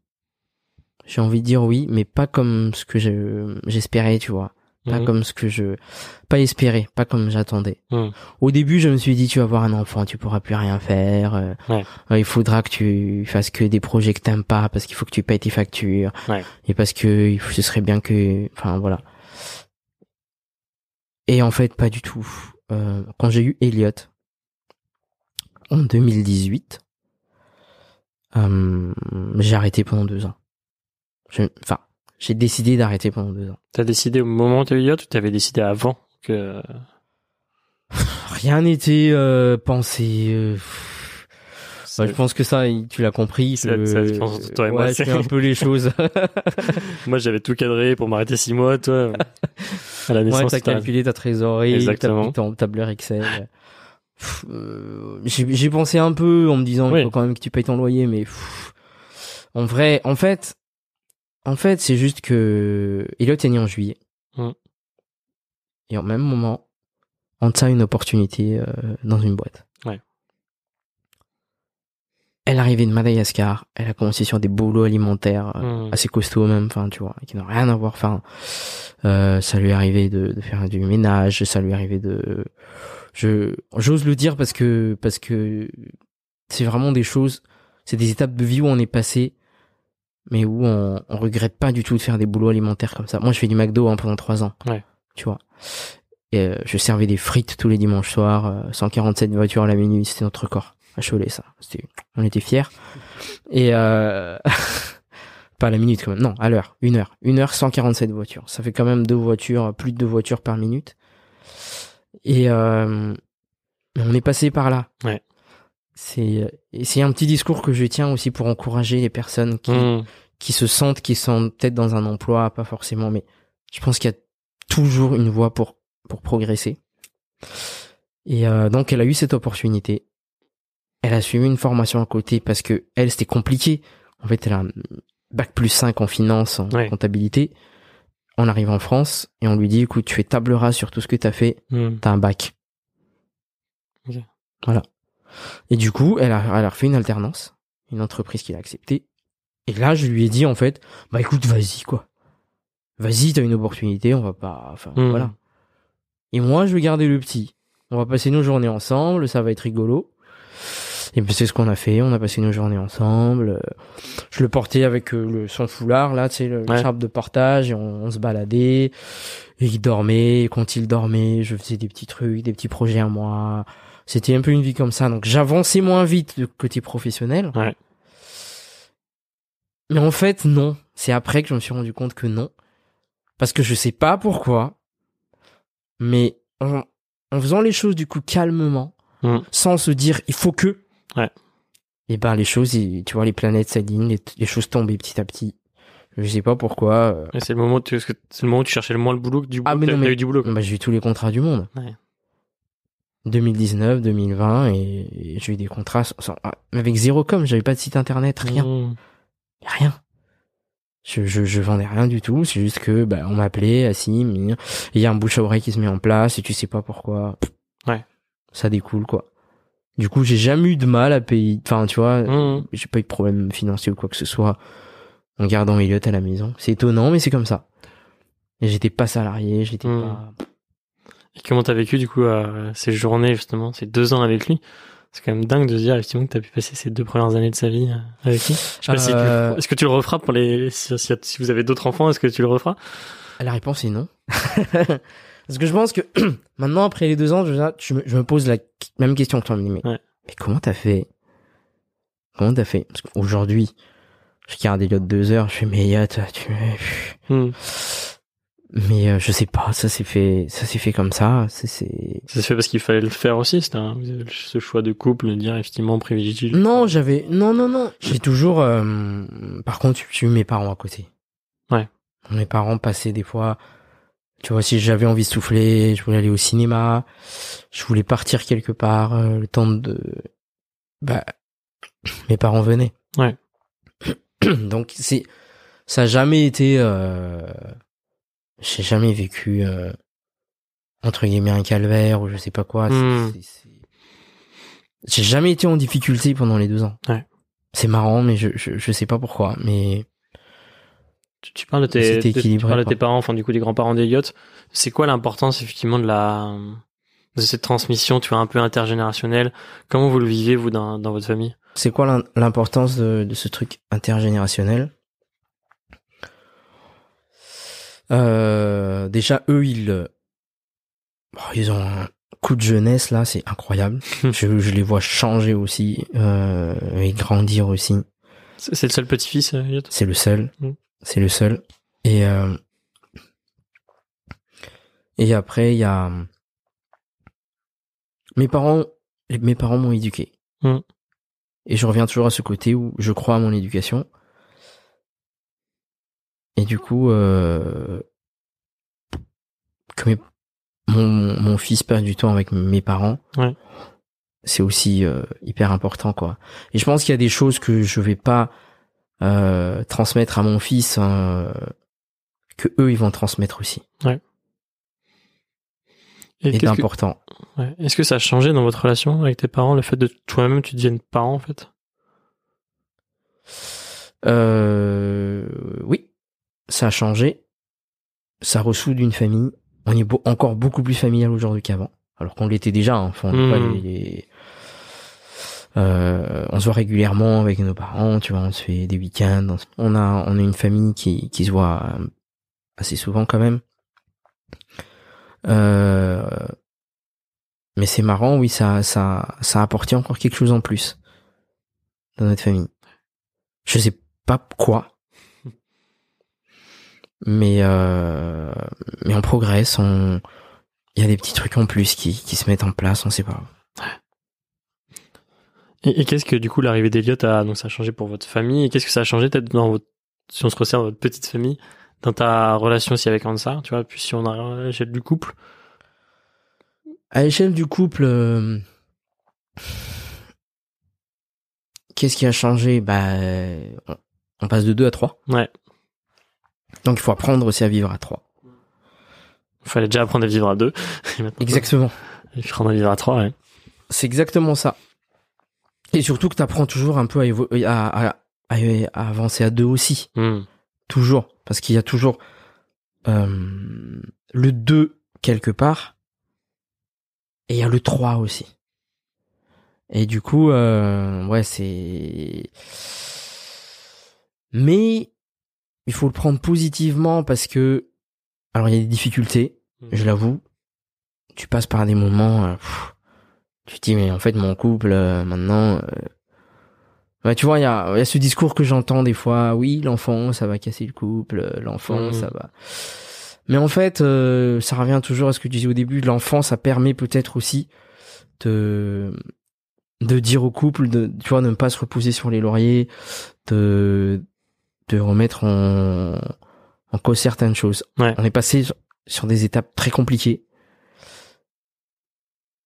J'ai envie de dire oui, mais pas comme ce que je- j'espérais, tu vois. Pas Mhm. comme ce que je... Pas espéré, pas comme j'attendais. Mhm. Au début, je me suis dit, tu vas avoir un enfant, tu pourras plus rien faire. euh, Ouais. euh, il faudra que tu fasses que des projets que t'aimes pas, parce qu'il faut que tu payes tes factures. Ouais. Et parce que il faut- ce serait bien que... Enfin, voilà. Et en fait, pas du tout. Euh, quand j'ai eu Elliot, en 2018, euh, j'ai arrêté pendant deux ans. Je- Enfin, j'ai décidé d'arrêter pendant deux ans. T'as décidé au moment où t'as eu Elliot ou t'avais décidé avant que Rien n'était euh, pensé. euh, Bah, je pense que ça, tu l'as compris. Entre toi et moi, ouais, c'est- un peu les choses. moi j'avais tout cadré pour m'arrêter six mois, toi à la ouais, naissance. t'as t'as- calculé ta trésorerie, t'as Exactement. ton tableur Excel. Euh, J'ai j'ai pensé un peu en me disant Oui. il faut quand même que tu payes ton loyer, mais pff, en vrai, en fait, en fait, c'est juste que Elliot est né en juillet. Mm. Et en même moment, on t'a une opportunité euh, dans une boîte. Ouais. Elle arrivait de Madagascar, elle a commencé sur des boulots alimentaires euh, Hmm. assez costauds même, enfin tu vois, qui n'ont rien à voir. Enfin, euh, ça lui est arrivé de, de faire du ménage, ça lui est arrivé de, je, j'ose le dire parce que parce que c'est vraiment des choses, c'est des étapes de vie où on est passé, mais où on, on regrette pas du tout de faire des boulots alimentaires comme ça. Moi, je fais du McDo hein, pendant trois ans, Ouais. tu vois. Et euh, je servais des frites tous les dimanches soirs, euh, 147 voitures à la minute, c'était notre record. À Cholet, ça. C'était, on était fiers. Et euh, pas à la minute quand même. Non, à l'heure. Une heure. Une heure, 147 voitures. Ça fait quand même deux voitures, plus de deux voitures par minute. Et euh, on est passé par là. Ouais. C'est, c'est un petit discours que je tiens aussi pour encourager les personnes qui, Hmm. qui se sentent, qui sont peut-être dans un emploi, pas forcément, mais je pense qu'il y a toujours une voie pour, pour progresser. Et euh, donc, elle a eu cette opportunité. Elle a suivi une formation à côté parce que elle, c'était compliqué. En fait, elle a un bac plus 5 en finance, en Ouais. comptabilité. On arrive en France et on lui dit, écoute, tu fais table rase sur tout ce que tu as fait, Hmm. t'as un bac. Voilà. Et du coup, elle a, elle a refait une alternance, une entreprise qu'il a acceptée. Et là, je lui ai dit, en fait, bah écoute, vas-y, quoi. Vas-y, t'as une opportunité, on va pas, enfin, Hmm. voilà. Et moi, je vais garder le petit. On va passer nos journées ensemble, ça va être rigolo. Et puis c'est ce qu'on a fait, on a passé nos journées ensemble. Je le portais avec euh, le, son foulard, là, tu sais, le Ouais. charpe de portage, et on, on se baladait. Et il dormait, et quand il dormait, je faisais des petits trucs, des petits projets à moi. C'était un peu une vie comme ça. Donc j'avançais moins vite de côté professionnel. Ouais. Mais en fait, non. C'est après que je me suis rendu compte que non. Parce que je sais pas pourquoi. Mais en, en faisant les choses du coup calmement, Mm. sans se dire il faut que. Ouais. Et ben les choses, tu vois, les planètes s'alignent, les, les choses tombaient petit à petit. Je sais pas pourquoi. euh, c'est le moment où tu, est-ce que c'est le moment où tu cherchais le moins le boulot que du boulot. Ah, mais non, mais- eu du boulot. bah, j'ai eu tous les contrats du monde. Ouais. 2019, 2020, et, et j'ai eu des contrats sans- sans- avec zéro com, j'avais pas de site internet, rien. Hmm. rien. Je, je, je vendais rien du tout, c'est juste que bah, on m'appelait, assis, mais il y a un bouche à oreille qui se met en place et tu sais pas pourquoi. Ouais. Ça découle quoi. Du coup, j'ai jamais eu de mal à payer. Enfin, tu vois, Mmh. j'ai pas eu de problème financier ou quoi que ce soit en gardant Elliot à la maison. C'est étonnant, mais c'est comme ça. Et j'étais pas salarié, j'étais Mm. pas. Et comment t'as vécu du coup euh, ces journées justement, ces deux ans avec lui? C'est quand même dingue de se dire effectivement que t'as pu passer ces deux premières années de sa vie euh, avec lui. Je sais pas si tu- Euh, est-ce que tu le referas pour les si, si- si vous avez d'autres enfants, est-ce que tu le referas? La réponse est non. Parce que je pense que maintenant, après les deux ans, je, je me, je me pose la même question que toi. Mais, Ouais. mais comment t'as fait? Comment t'as fait? Parce qu'aujourd'hui, je regarde Elliot deux heures, je fais, mais Elliot, tu... Hmm. Mais euh, je sais pas, ça s'est fait, ça s'est fait comme ça. C'est, c'est... Ça se fait parce qu'il fallait le faire aussi. C'était ce choix de couple, de dire effectivement on privilégie. Non, j'avais, non, non, non. J'ai toujours, euh, par contre, j'ai eu mes parents à côté. Ouais. Mes parents passaient des fois, tu vois, si j'avais envie de souffler, je voulais aller au cinéma, je voulais partir quelque part, euh, le temps de, bah, mes parents venaient. Ouais. Donc c'est, ça a jamais été, euh, j'ai jamais vécu, euh, entre guillemets un calvaire ou je sais pas quoi. Hmm. J'ai jamais été en difficulté pendant les deux ans. Ouais. C'est marrant, mais je, je, je sais pas pourquoi. Mais Tu, tu parles de tes, de- tu équilibré, parles de tes parents, enfin du coup des grands-parents d'Eliott. C'est quoi l'importance effectivement de la de cette transmission, tu vois, un peu intergénérationnelle? Comment vous le vivez vous dans, dans votre famille? C'est quoi l'im- l'importance de, de ce truc intergénérationnel? Euh, Déjà, eux, ils, euh, bon, ils ont un coup de jeunesse là, c'est incroyable. je, je les vois changer aussi euh, et grandir aussi. C'est le seul petit-fils, euh, C'est le seul. Mm. C'est le seul. Et euh, et après il y a mes parents. Mes parents m'ont éduqué. Mm. Et je reviens toujours à ce côté où je crois à mon éducation. Et du coup, euh, que mes- mon, mon fils perd du temps avec mes parents, Ouais. c'est aussi euh, hyper important, quoi. Et je pense qu'il y a des choses que je vais pas euh, transmettre à mon fils, hein, que eux ils vont transmettre aussi. Et Et qu'est-ce que- d'important. ouais. Est-ce que ça a changé dans votre relation avec tes parents, le fait de toi-même tu deviennes parent en fait? Euh, oui, ça a changé. Ça ressoude une famille. On est beau- encore beaucoup plus familial aujourd'hui qu'avant. Alors qu'on l'était déjà. hein. Enfin, on, n'est pas les- les- Euh, on se voit régulièrement avec nos parents. Tu vois, on se fait des week-ends. On a, on a une famille qui, qui se voit euh, assez souvent quand même. Euh, mais c'est marrant, oui, ça, ça, ça a apporté encore quelque chose en plus dans notre famille. Je sais pas quoi, mais euh, mais on progresse, on, il y a des petits trucs en plus qui, qui se mettent en place, on sait pas. Et, et qu'est-ce que du coup l'arrivée d'Eliott a donc ça a changé pour votre famille? Et qu'est-ce que ça a changé peut-être dans votre si on se resserre dans votre petite famille dans ta relation aussi avec Ansa, tu vois, puis si on a à l'échelle du couple? À l'échelle du couple, euh, qu'est-ce qui a changé? Bah, on, on passe de 2 à 3. Ouais, Donc il faut apprendre aussi à vivre à 3. fallait déjà apprendre à vivre à deux. Exactement. il faut apprendre à vivre à trois, ouais. C'est exactement ça. Et surtout que tu apprends toujours un peu à, évo- à, à, à- à avancer à deux aussi. Hmm. Toujours. Parce qu'il y a toujours euh, le 2 quelque part. Et il y a le 3 aussi. Et du coup, euh, ouais, c'est... Mais il faut le prendre positivement parce que... Alors, il y a des difficultés, je l'avoue. Tu passes par des moments... euh, pff, tu te dis, mais en fait, mon couple, euh, maintenant... Ouais, tu vois, il y a, il y a ce discours que j'entends des fois. Oui, l'enfant, ça va casser le couple. L'enfant, Mhm. ça va. Mais en fait, euh, ça revient toujours à ce que tu disais au début. L'enfant, ça permet peut-être aussi de de dire au couple, de tu vois, de ne pas se reposer sur les lauriers, de de remettre en en cause certaines choses. Ouais. On est passé sur, des étapes très compliquées,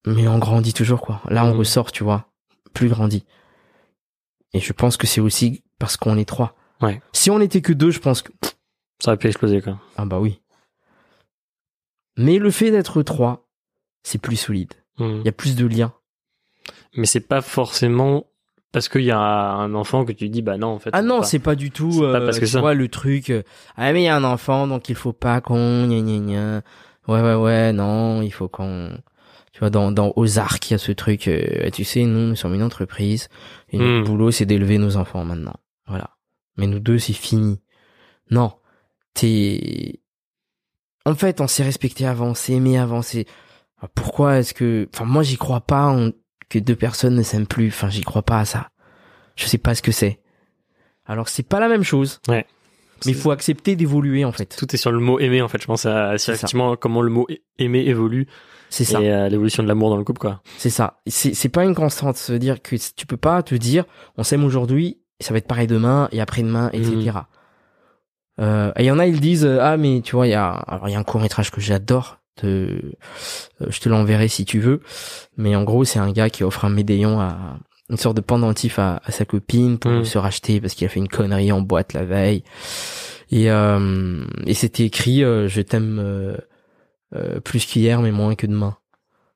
mais on grandit toujours quoi. Là, on Mhm. ressort, tu vois, plus grandi. Et je pense que c'est aussi parce qu'on est trois. Ouais. Si on n'était que deux, je pense que Ça aurait pu exploser, quoi. ah bah oui. Mais le fait d'être trois, c'est plus solide. Hmm. Il y a plus de liens. Mais c'est pas forcément parce qu'il y a un enfant que tu dis bah non en fait. Ah non, c'est pas du tout. C'est pas euh, parce que tu ça. vois le truc. euh, ah mais il y a un enfant, donc il faut pas qu'on gna gna gna. Ouais ouais ouais, non, il faut qu'on. Tu vois dans dans Ozark, il y a ce truc. euh, tu sais, nous nous sommes une entreprise et notre Hmm. boulot c'est d'élever nos enfants maintenant. Voilà. Mais nous deux c'est fini. Non, t'es. En fait, on s'est respecté avant, on s'est aimé avant. c'est- Pourquoi est-ce que, enfin moi j'y crois pas on- que deux personnes ne s'aiment plus. Enfin j'y crois pas à ça. Je sais pas ce que c'est. Alors c'est pas la même chose. Ouais. Mais il faut accepter d'évoluer en fait. Tout est sur le mot aimer en fait. Je pense à, ça. effectivement comment le mot aimer évolue C'est ça. et euh, l'évolution de l'amour dans le couple quoi. C'est ça. C'est c'est pas une constante. Se dire que tu peux pas te dire on s'aime aujourd'hui, ça va être pareil demain et après-demain, etc. Mhm. Euh, et il y en a ils disent euh, ah mais tu vois il y a alors il y a un court métrage que j'adore. Euh, je te l'enverrai si tu veux. Mais en gros c'est un gars qui offre un médaillon à une sorte de pendentif à, à sa copine pour Mhm. se racheter parce qu'il a fait une connerie en boîte la veille. Et, euh, et c'était écrit euh, je t'aime euh, euh, plus qu'hier mais moins que demain.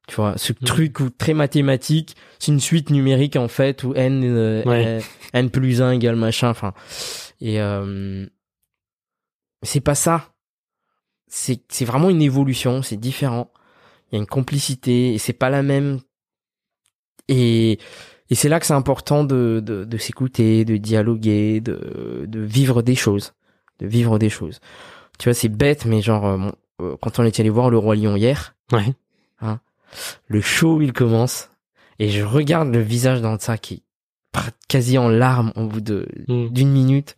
Tu vois, ce Mhm. truc où, très mathématique, c'est une suite numérique en fait où n euh, Ouais. n plus 1 égale machin. Enfin, et euh, c'est pas ça. C'est c'est vraiment une évolution, c'est différent. Il y a une complicité et c'est pas la même. Et et c'est là que c'est important de de, de s'écouter, de dialoguer, de de vivre des choses, de vivre des choses. Tu vois, c'est bête, mais genre euh, bon, euh, quand on est allé voir le roi lion hier Ouais. le show il commence et je regarde le visage dans ça qui est quasi en larmes au bout de Mm. d'une minute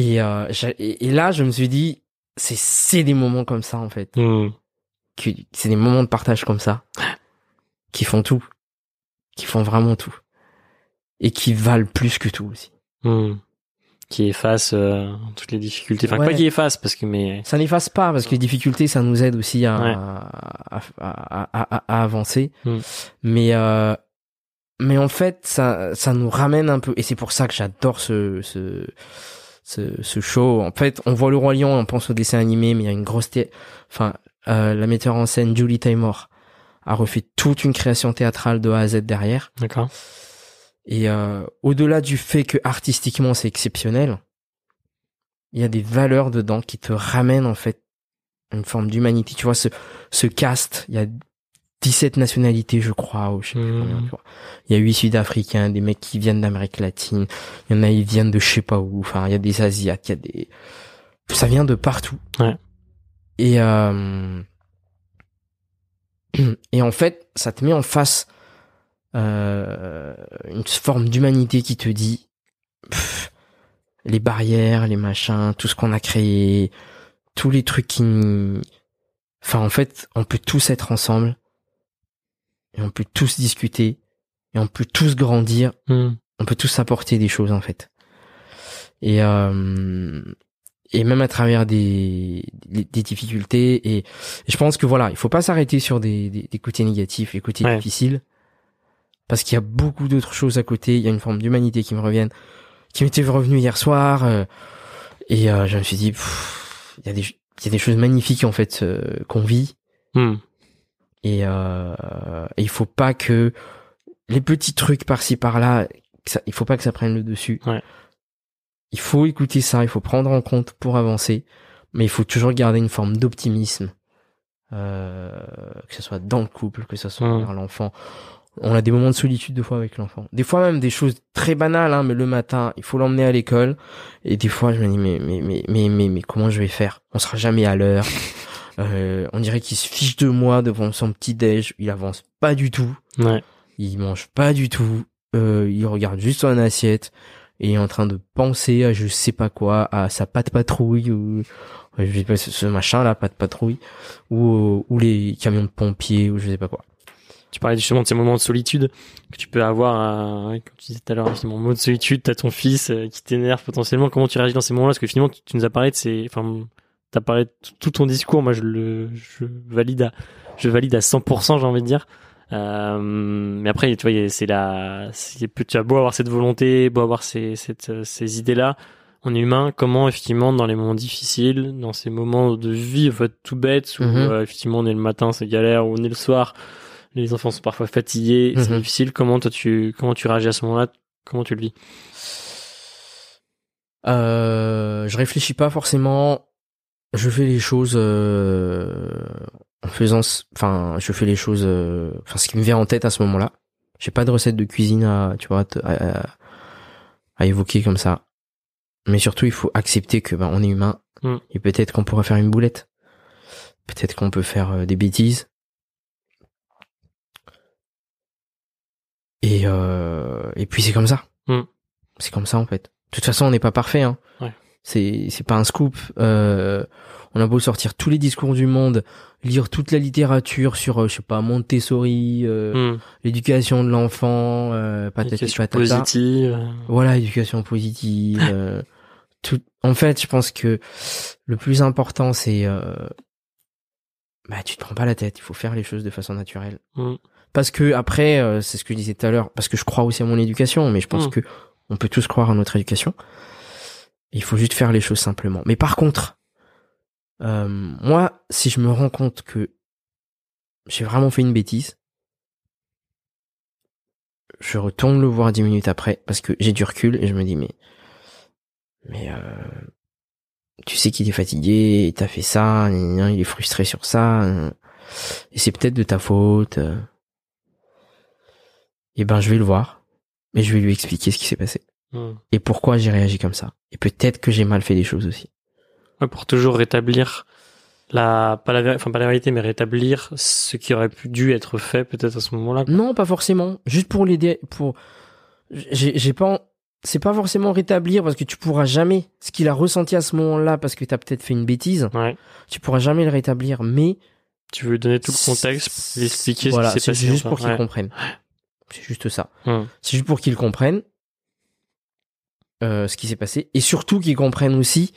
et, euh, et là je me suis dit c'est des moments comme ça en fait Mm. que c'est des moments de partage comme ça qui font tout qui font vraiment tout et qui valent plus que tout aussi Mm. Qui efface euh, toutes les difficultés. Enfin, Ouais. pas qui efface parce que mais ça n'efface pas parce que les difficultés ça nous aide aussi à Ouais. à, à, à- avancer Mm. mais euh, mais en fait ça ça nous ramène un peu et c'est pour ça que j'adore ce ce ce, ce show en fait on voit le roi lion on pense au dessin animé mais il y a une grosse enfin euh, la metteur en scène Julie Taymor a refait toute une création théâtrale de A à Z derrière d'accord. et euh, au-delà du fait que artistiquement c'est exceptionnel, il y a des valeurs dedans qui te ramènent en fait une forme d'humanité. Tu vois, ce, ce cast, il y a 17 nationalités, je crois, ou je sais plus Mhm. combien, tu vois. Il y a 8 Sud-Africains, des mecs qui viennent d'Amérique latine, il y en a, ils viennent de je sais pas où, enfin, il y a des Asiates, il y a des... Ça vient de partout. Ouais. Et, euh... et en fait, ça te met en face euh, une forme d'humanité qui te dit pff, les barrières, les machins, tout ce qu'on a créé, tous les trucs qui... Enfin, en fait, on peut tous être ensemble et on peut tous discuter et on peut tous grandir, Mm. on peut tous apporter des choses en fait. Et euh, et même à travers des des, des difficultés et, et je pense que voilà, il faut pas s'arrêter sur des, des des côtés négatifs, les côtés Ouais. difficiles parce qu'il y a beaucoup d'autres choses à côté, il y a une forme d'humanité qui me reviennent qui m'était revenue hier soir euh, et euh, je me suis dit il y a des il y a des choses magnifiques en fait euh, qu'on vit Mm. Et euh, et il faut pas que les petits trucs par-ci par-là, il faut pas que ça prenne le dessus. Ouais. Il faut écouter ça, il faut prendre en compte pour avancer, mais il faut toujours garder une forme d'optimisme, euh, que ce soit dans le couple, que ce soit envers l'enfant. On a des moments de solitude des fois avec l'enfant. Des fois même des choses très banales, hein, mais le matin, il faut l'emmener à l'école. Et des fois, je me dis mais mais mais mais mais, mais comment je vais faire? On sera jamais à l'heure. Euh, on dirait qu'il se fiche de moi devant son petit déj. Il avance pas du tout. Ouais. Il mange pas du tout. Euh, il regarde juste son assiette et est en train de penser à je sais pas quoi, à sa patte patrouille ou je sais pas ce machin là, patte patrouille ou ou les camions de pompiers ou je sais pas quoi. Tu parlais justement de ces moments de solitude que tu peux avoir, euh, comme tu disais tout à l'heure, effectivement, moment de solitude, t'as ton fils euh, qui t'énerve potentiellement. Comment tu réagis dans ces moments-là? Parce que finalement, tu, tu nous as parlé de ces, enfin, t'as parlé de tout- ton discours. Moi, je le, je valide à, je valide à 100%, j'ai envie de dire. Euh, mais après, tu vois, c'est la, c'est, tu as beau avoir cette volonté, beau avoir ces, cette, euh, ces idées-là. On est humain. Comment, effectivement, dans les moments difficiles, dans ces moments de vie, en fait, tout bête, où, Mhm. euh, effectivement, on est le matin, c'est galère, ou on est le soir, les enfants sont parfois fatigués, c'est Mhm. difficile. Comment toi tu comment tu réagis à ce moment-là? Comment tu le vis? Euh, je réfléchis pas forcément. Je fais les choses euh, en faisant, enfin, je fais les choses, euh, enfin, ce qui me vient en tête à ce moment-là. J'ai pas de recette de cuisine à, tu vois, à, à- à évoquer comme ça. Mais surtout, il faut accepter que ben, on est humain Mm. et peut-être qu'on pourra faire une boulette. Peut-être qu'on peut faire euh, des bêtises. Et euh, et puis c'est comme ça. Mm. C'est comme ça en fait. De toute façon, on n'est pas parfait. Hein. C'est c'est pas un scoop. Euh, on a beau sortir tous les discours du monde, lire toute la littérature sur, euh, je sais pas, Montessori, euh, Hmm. l'éducation de l'enfant, euh, patati Éducation patata. positive. Voilà, éducation positive. euh, tout. En fait, je pense que le plus important, c'est, euh, bah, tu te prends pas la tête. Il faut faire les choses de façon naturelle. hmm. Parce que après, euh, c'est ce que je disais tout à l'heure. Parce que je crois aussi à mon éducation, mais je pense Mm. que on peut tous croire à notre éducation. Il faut juste faire les choses simplement. Mais par contre, euh, moi, si je me rends compte que j'ai vraiment fait une bêtise, je retourne le voir dix minutes après parce que j'ai du recul et je me dis mais mais euh, tu sais qu'il est fatigué, t'as fait ça, il est frustré sur ça, euh, et c'est peut-être de ta faute. Et ben je vais le voir, et je vais lui expliquer ce qui s'est passé Hmm. et pourquoi j'ai réagi comme ça? Et peut-être que j'ai mal fait des choses aussi. Ouais, pour toujours rétablir la pas la enfin pas la vérité mais rétablir ce qui aurait pu dû être fait peut-être à ce moment-là. Non, pas forcément. Juste pour l'aider, pour j'ai pas c'est pas forcément rétablir parce que tu pourras jamais ce qu'il a ressenti à ce moment-là parce que t'as peut-être fait une bêtise. Ouais. Tu pourras jamais le rétablir, mais Tu veux donner tout le contexte pour lui expliquer voilà, ce qui s'est c'est passé. juste enfin, pour qu'il ouais. comprenne. C'est juste ça. Hmm. C'est juste pour qu'il comprenne ce qui s'est passé et surtout qu'il comprenne aussi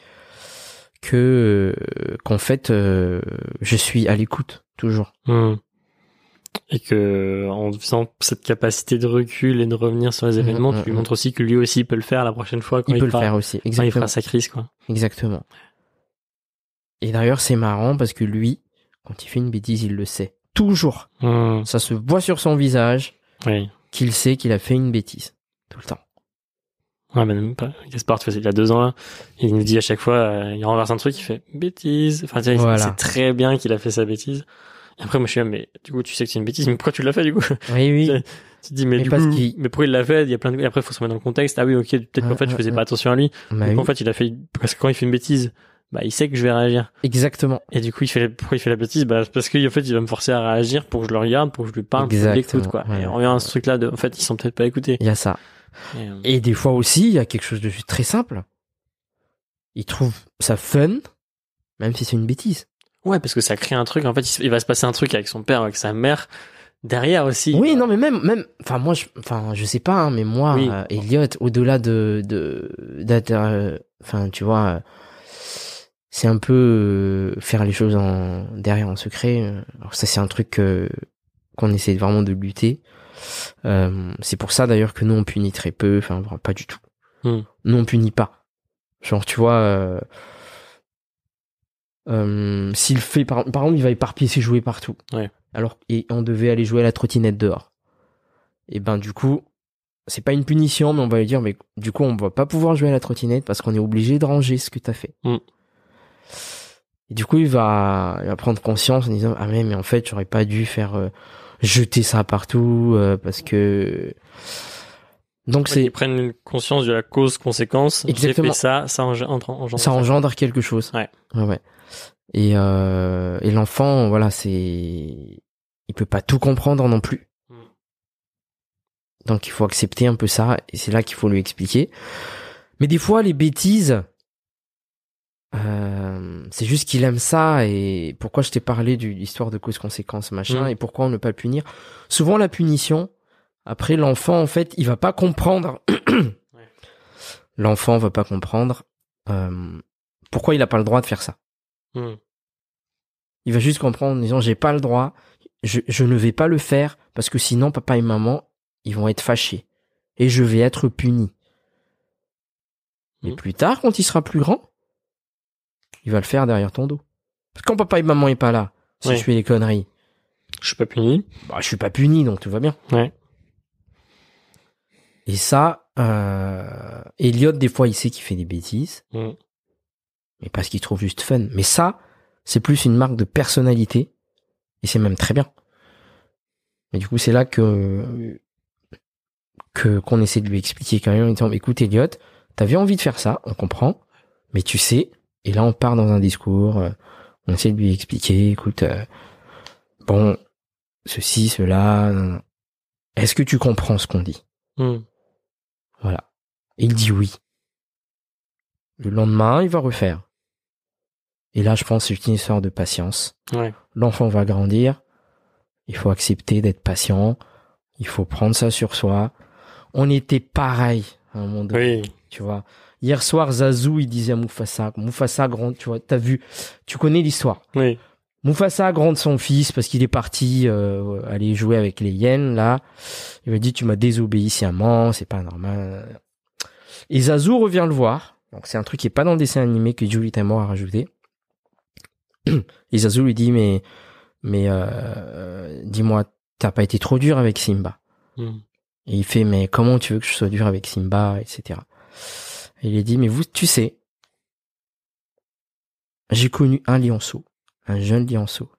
que euh, qu'en fait euh, je suis à l'écoute toujours. Hmm. Et que en faisant cette capacité de recul et de revenir sur les Mhm, événements, mhm, tu lui montres aussi que lui aussi peut le faire la prochaine fois quand Il il, peut le fera, faire aussi. quand il Exactement. fera sa crise quoi. Exactement. Et d'ailleurs, c'est marrant parce que lui, quand il fait une bêtise, il le sait. Toujours. Hmm. Ça se voit sur son visage Oui. qu'il sait qu'il a fait une bêtise. Tout le temps. Ouais, mais même pas. Gaspard, tu vois, il y a deux ans là, il nous dit à chaque fois, euh, il renverse un truc, il fait bêtise. Enfin, tu Voilà. c'est très bien qu'il a fait sa bêtise. Et après, moi, je suis là, mais du coup, tu sais que c'est une bêtise, mais pourquoi tu l'as fait du coup? Oui, oui. Tu te dis, mais, Mais du parce coup, qu'il- mais pourquoi il l'a fait? Il y a plein de. Et après, il faut se remettre dans le contexte. Ah oui, ok, peut-être qu'en Ouais, fait, je faisais pas attention à lui. Bah Donc, oui. en fait, il a fait. Parce que quand il fait une bêtise, bah, il sait que je vais réagir. Exactement. Et du coup, il fait. Pourquoi il fait la bêtise? Bah, parce qu'en fait, il va me forcer à réagir pour que je le regarde, pour que je lui parle, pour que je l'écoute, quoi. ouais, et on revient à ce truc-là de. En fait, ils sont peut-être pas écoutés. Il y a ça. Et, euh, Et des fois aussi, il y a quelque chose de très simple. Il trouve ça fun, même si c'est une bêtise. Ouais, parce que ça crée un truc. En fait, il va se passer un truc avec son père, avec sa mère. Derrière aussi. Oui, non, mais même, même, enfin, moi, je, enfin, je sais pas, hein, mais moi, Oui. euh, Elliot, au-delà de, de, d'être, euh, enfin, tu vois, euh, c'est un peu faire les choses en derrière en secret. Alors ça, c'est un truc qu'on essaie vraiment de lutter. Euh, c'est pour ça d'ailleurs que nous on punit très peu, enfin pas du tout. Hmm. Nous on punit pas. Genre tu vois, euh, euh, s'il fait par, par exemple il va éparpiller ses jouets partout. Ouais. Alors et on devait aller jouer à la trottinette dehors. Et ben du coup c'est pas une punition mais on va lui dire mais du coup on va pas pouvoir jouer à la trottinette parce qu'on est obligé de ranger ce que t'as fait. Hmm. Et du coup il va, il va prendre conscience en disant ah mais mais en fait j'aurais pas dû faire euh, jeter ça partout euh, parce que donc Ouais, c'est qu'ils prennent conscience de la cause-conséquence. J'ai Exactement. fait ça, ça engendre. engendre ça engendre quelque chose. Ouais. Ouais, ouais. Et, euh, et l'enfant, voilà, c'est, il peut pas tout comprendre non plus. Mm. Donc il faut accepter un peu ça, et c'est là qu'il faut lui expliquer. Mais des fois, les bêtises, euh, c'est juste qu'il aime ça, et pourquoi je t'ai parlé de l'histoire de cause-conséquence, machin, Mm. et pourquoi ne pas punir. Souvent, la punition, après, l'enfant, en fait, il va pas comprendre. L'enfant va pas comprendre euh, pourquoi il a pas le droit de faire ça. Hmm. Il va juste comprendre en disant j'ai pas le droit, je, je ne vais pas le faire parce que sinon papa et maman ils vont être fâchés et je vais être puni. Mais Mhm. plus tard, quand il sera plus grand, il va le faire derrière ton dos. Parce que quand papa et maman est pas là, si Oui. je fais les conneries, Je suis pas puni. Bah, je suis pas puni, donc tout va bien. Ouais. Et ça, euh, Elliot, des fois, il sait qu'il fait des bêtises, Mm. mais parce qu'il trouve juste fun. Mais ça, c'est plus une marque de personnalité, et c'est même très bien. Mais du coup, c'est là que que qu'on essaie de lui expliquer quand même en disant, écoute, Elliot, t'avais envie de faire ça, on comprend, mais tu sais, et là, on part dans un discours, euh, on essaie de lui expliquer, écoute, euh, bon, ceci, cela, est-ce que tu comprends ce qu'on dit Mm. Voilà. Et il dit oui. Le lendemain, il va refaire. Et là, je pense que c'est une histoire de patience. Ouais. L'enfant va grandir. Il faut accepter d'être patient. Il faut prendre ça sur soi. On était pareil à un moment donné, Oui. tu vois. Hier soir, Zazou, il disait à Mufasa, Mufasa grand, tu vois, t'as vu, tu connais l'histoire. Oui. Mufasa grande son fils parce qu'il est parti euh, aller jouer avec les hyènes là. Il m'a dit tu m'as désobéi sciemment, c'est pas normal. Et Zazu revient le voir. Donc c'est un truc qui est pas dans le dessin animé que Julie Taymor a rajouté. Et Zazu lui dit mais mais euh, dis-moi t'as pas été trop dur avec Simba. Mm. Et il fait mais comment tu veux que je sois dur avec Simba etc. Et il lui dit mais vous tu sais j'ai connu un lionceau un jeune lionceau,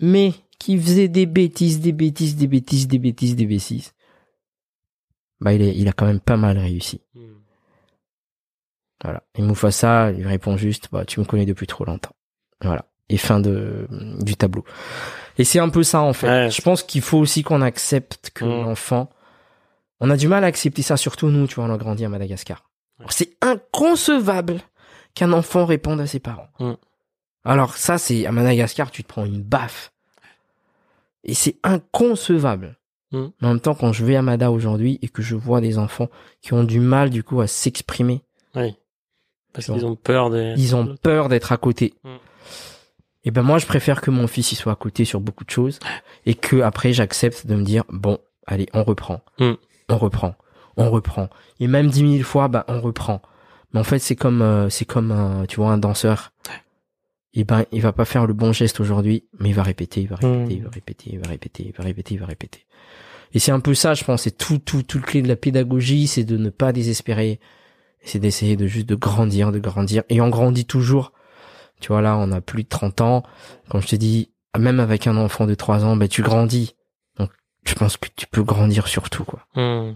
mais qui faisait des bêtises, des bêtises, des bêtises, des bêtises, des bêtises, bah il, est, il a quand même pas mal réussi. Voilà. Et Mufasa il répond juste, bah tu me connais depuis trop longtemps. Voilà. Et fin de du tableau. Et c'est un peu ça en fait. Ouais. Je pense qu'il faut aussi qu'on accepte que Mm. l'enfant, on a du mal à accepter ça, surtout nous, tu vois, on a grandi à Madagascar. C'est inconcevable qu'un enfant réponde à ses parents. Mm. Alors ça, c'est à Madagascar, tu te prends une baffe. Et c'est inconcevable. Mm. Mais en même temps, quand je vais à Mada aujourd'hui et que je vois des enfants qui ont du mal du coup à s'exprimer, Oui. Parce qu'ils ont peur des. ils ont peur d'être à côté. Mm. Et ben moi, je préfère que mon fils il soit à côté sur beaucoup de choses et que après j'accepte de me dire bon, allez, on reprend, Mm. on reprend, on reprend. Et même dix mille fois, bah on reprend. Mais en fait, c'est comme euh, c'est comme un, tu vois un danseur. Et ben il va pas faire le bon geste aujourd'hui, mais il va répéter, il va répéter, Mm. il va répéter, il va répéter, il va répéter, il va répéter. Et c'est un peu ça, je pense. C'est tout tout tout le clé de la pédagogie, c'est de ne pas désespérer c'est d'essayer de juste de grandir, de grandir. Et on grandit toujours. Tu vois, là, on a plus de 30 ans. Comme je te dis, même avec un enfant de 3 ans, ben, tu grandis. Donc, je pense que tu peux grandir sur tout, quoi. Mm.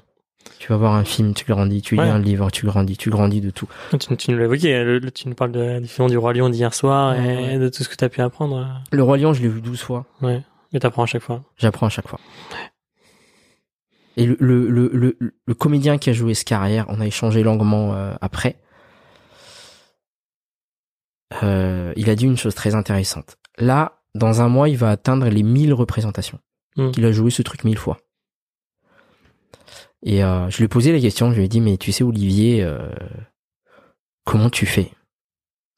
Tu vas voir un film, tu grandis. Tu lis Ouais. un livre, tu grandis. Tu grandis de tout. Tu, tu nous l'as évoqué, le- le- tu nous parles de diffusion du Roi Lion d'hier soir Ouais, et de tout ce que tu as pu apprendre. Le Roi Lion, je l'ai vu 12 fois. Ouais. Mais t'apprends à chaque fois. J'apprends à chaque fois. Et le, le, le, le, le comédien qui a joué Scarrière, on a échangé longuement euh, après. Euh, il a dit une chose très intéressante. Là, dans un mois, il va atteindre les 1000 représentations. Mm. Il a joué ce truc mille fois. Et euh, je lui ai posé la question, je lui ai dit, mais tu sais, Olivier, euh, comment tu fais?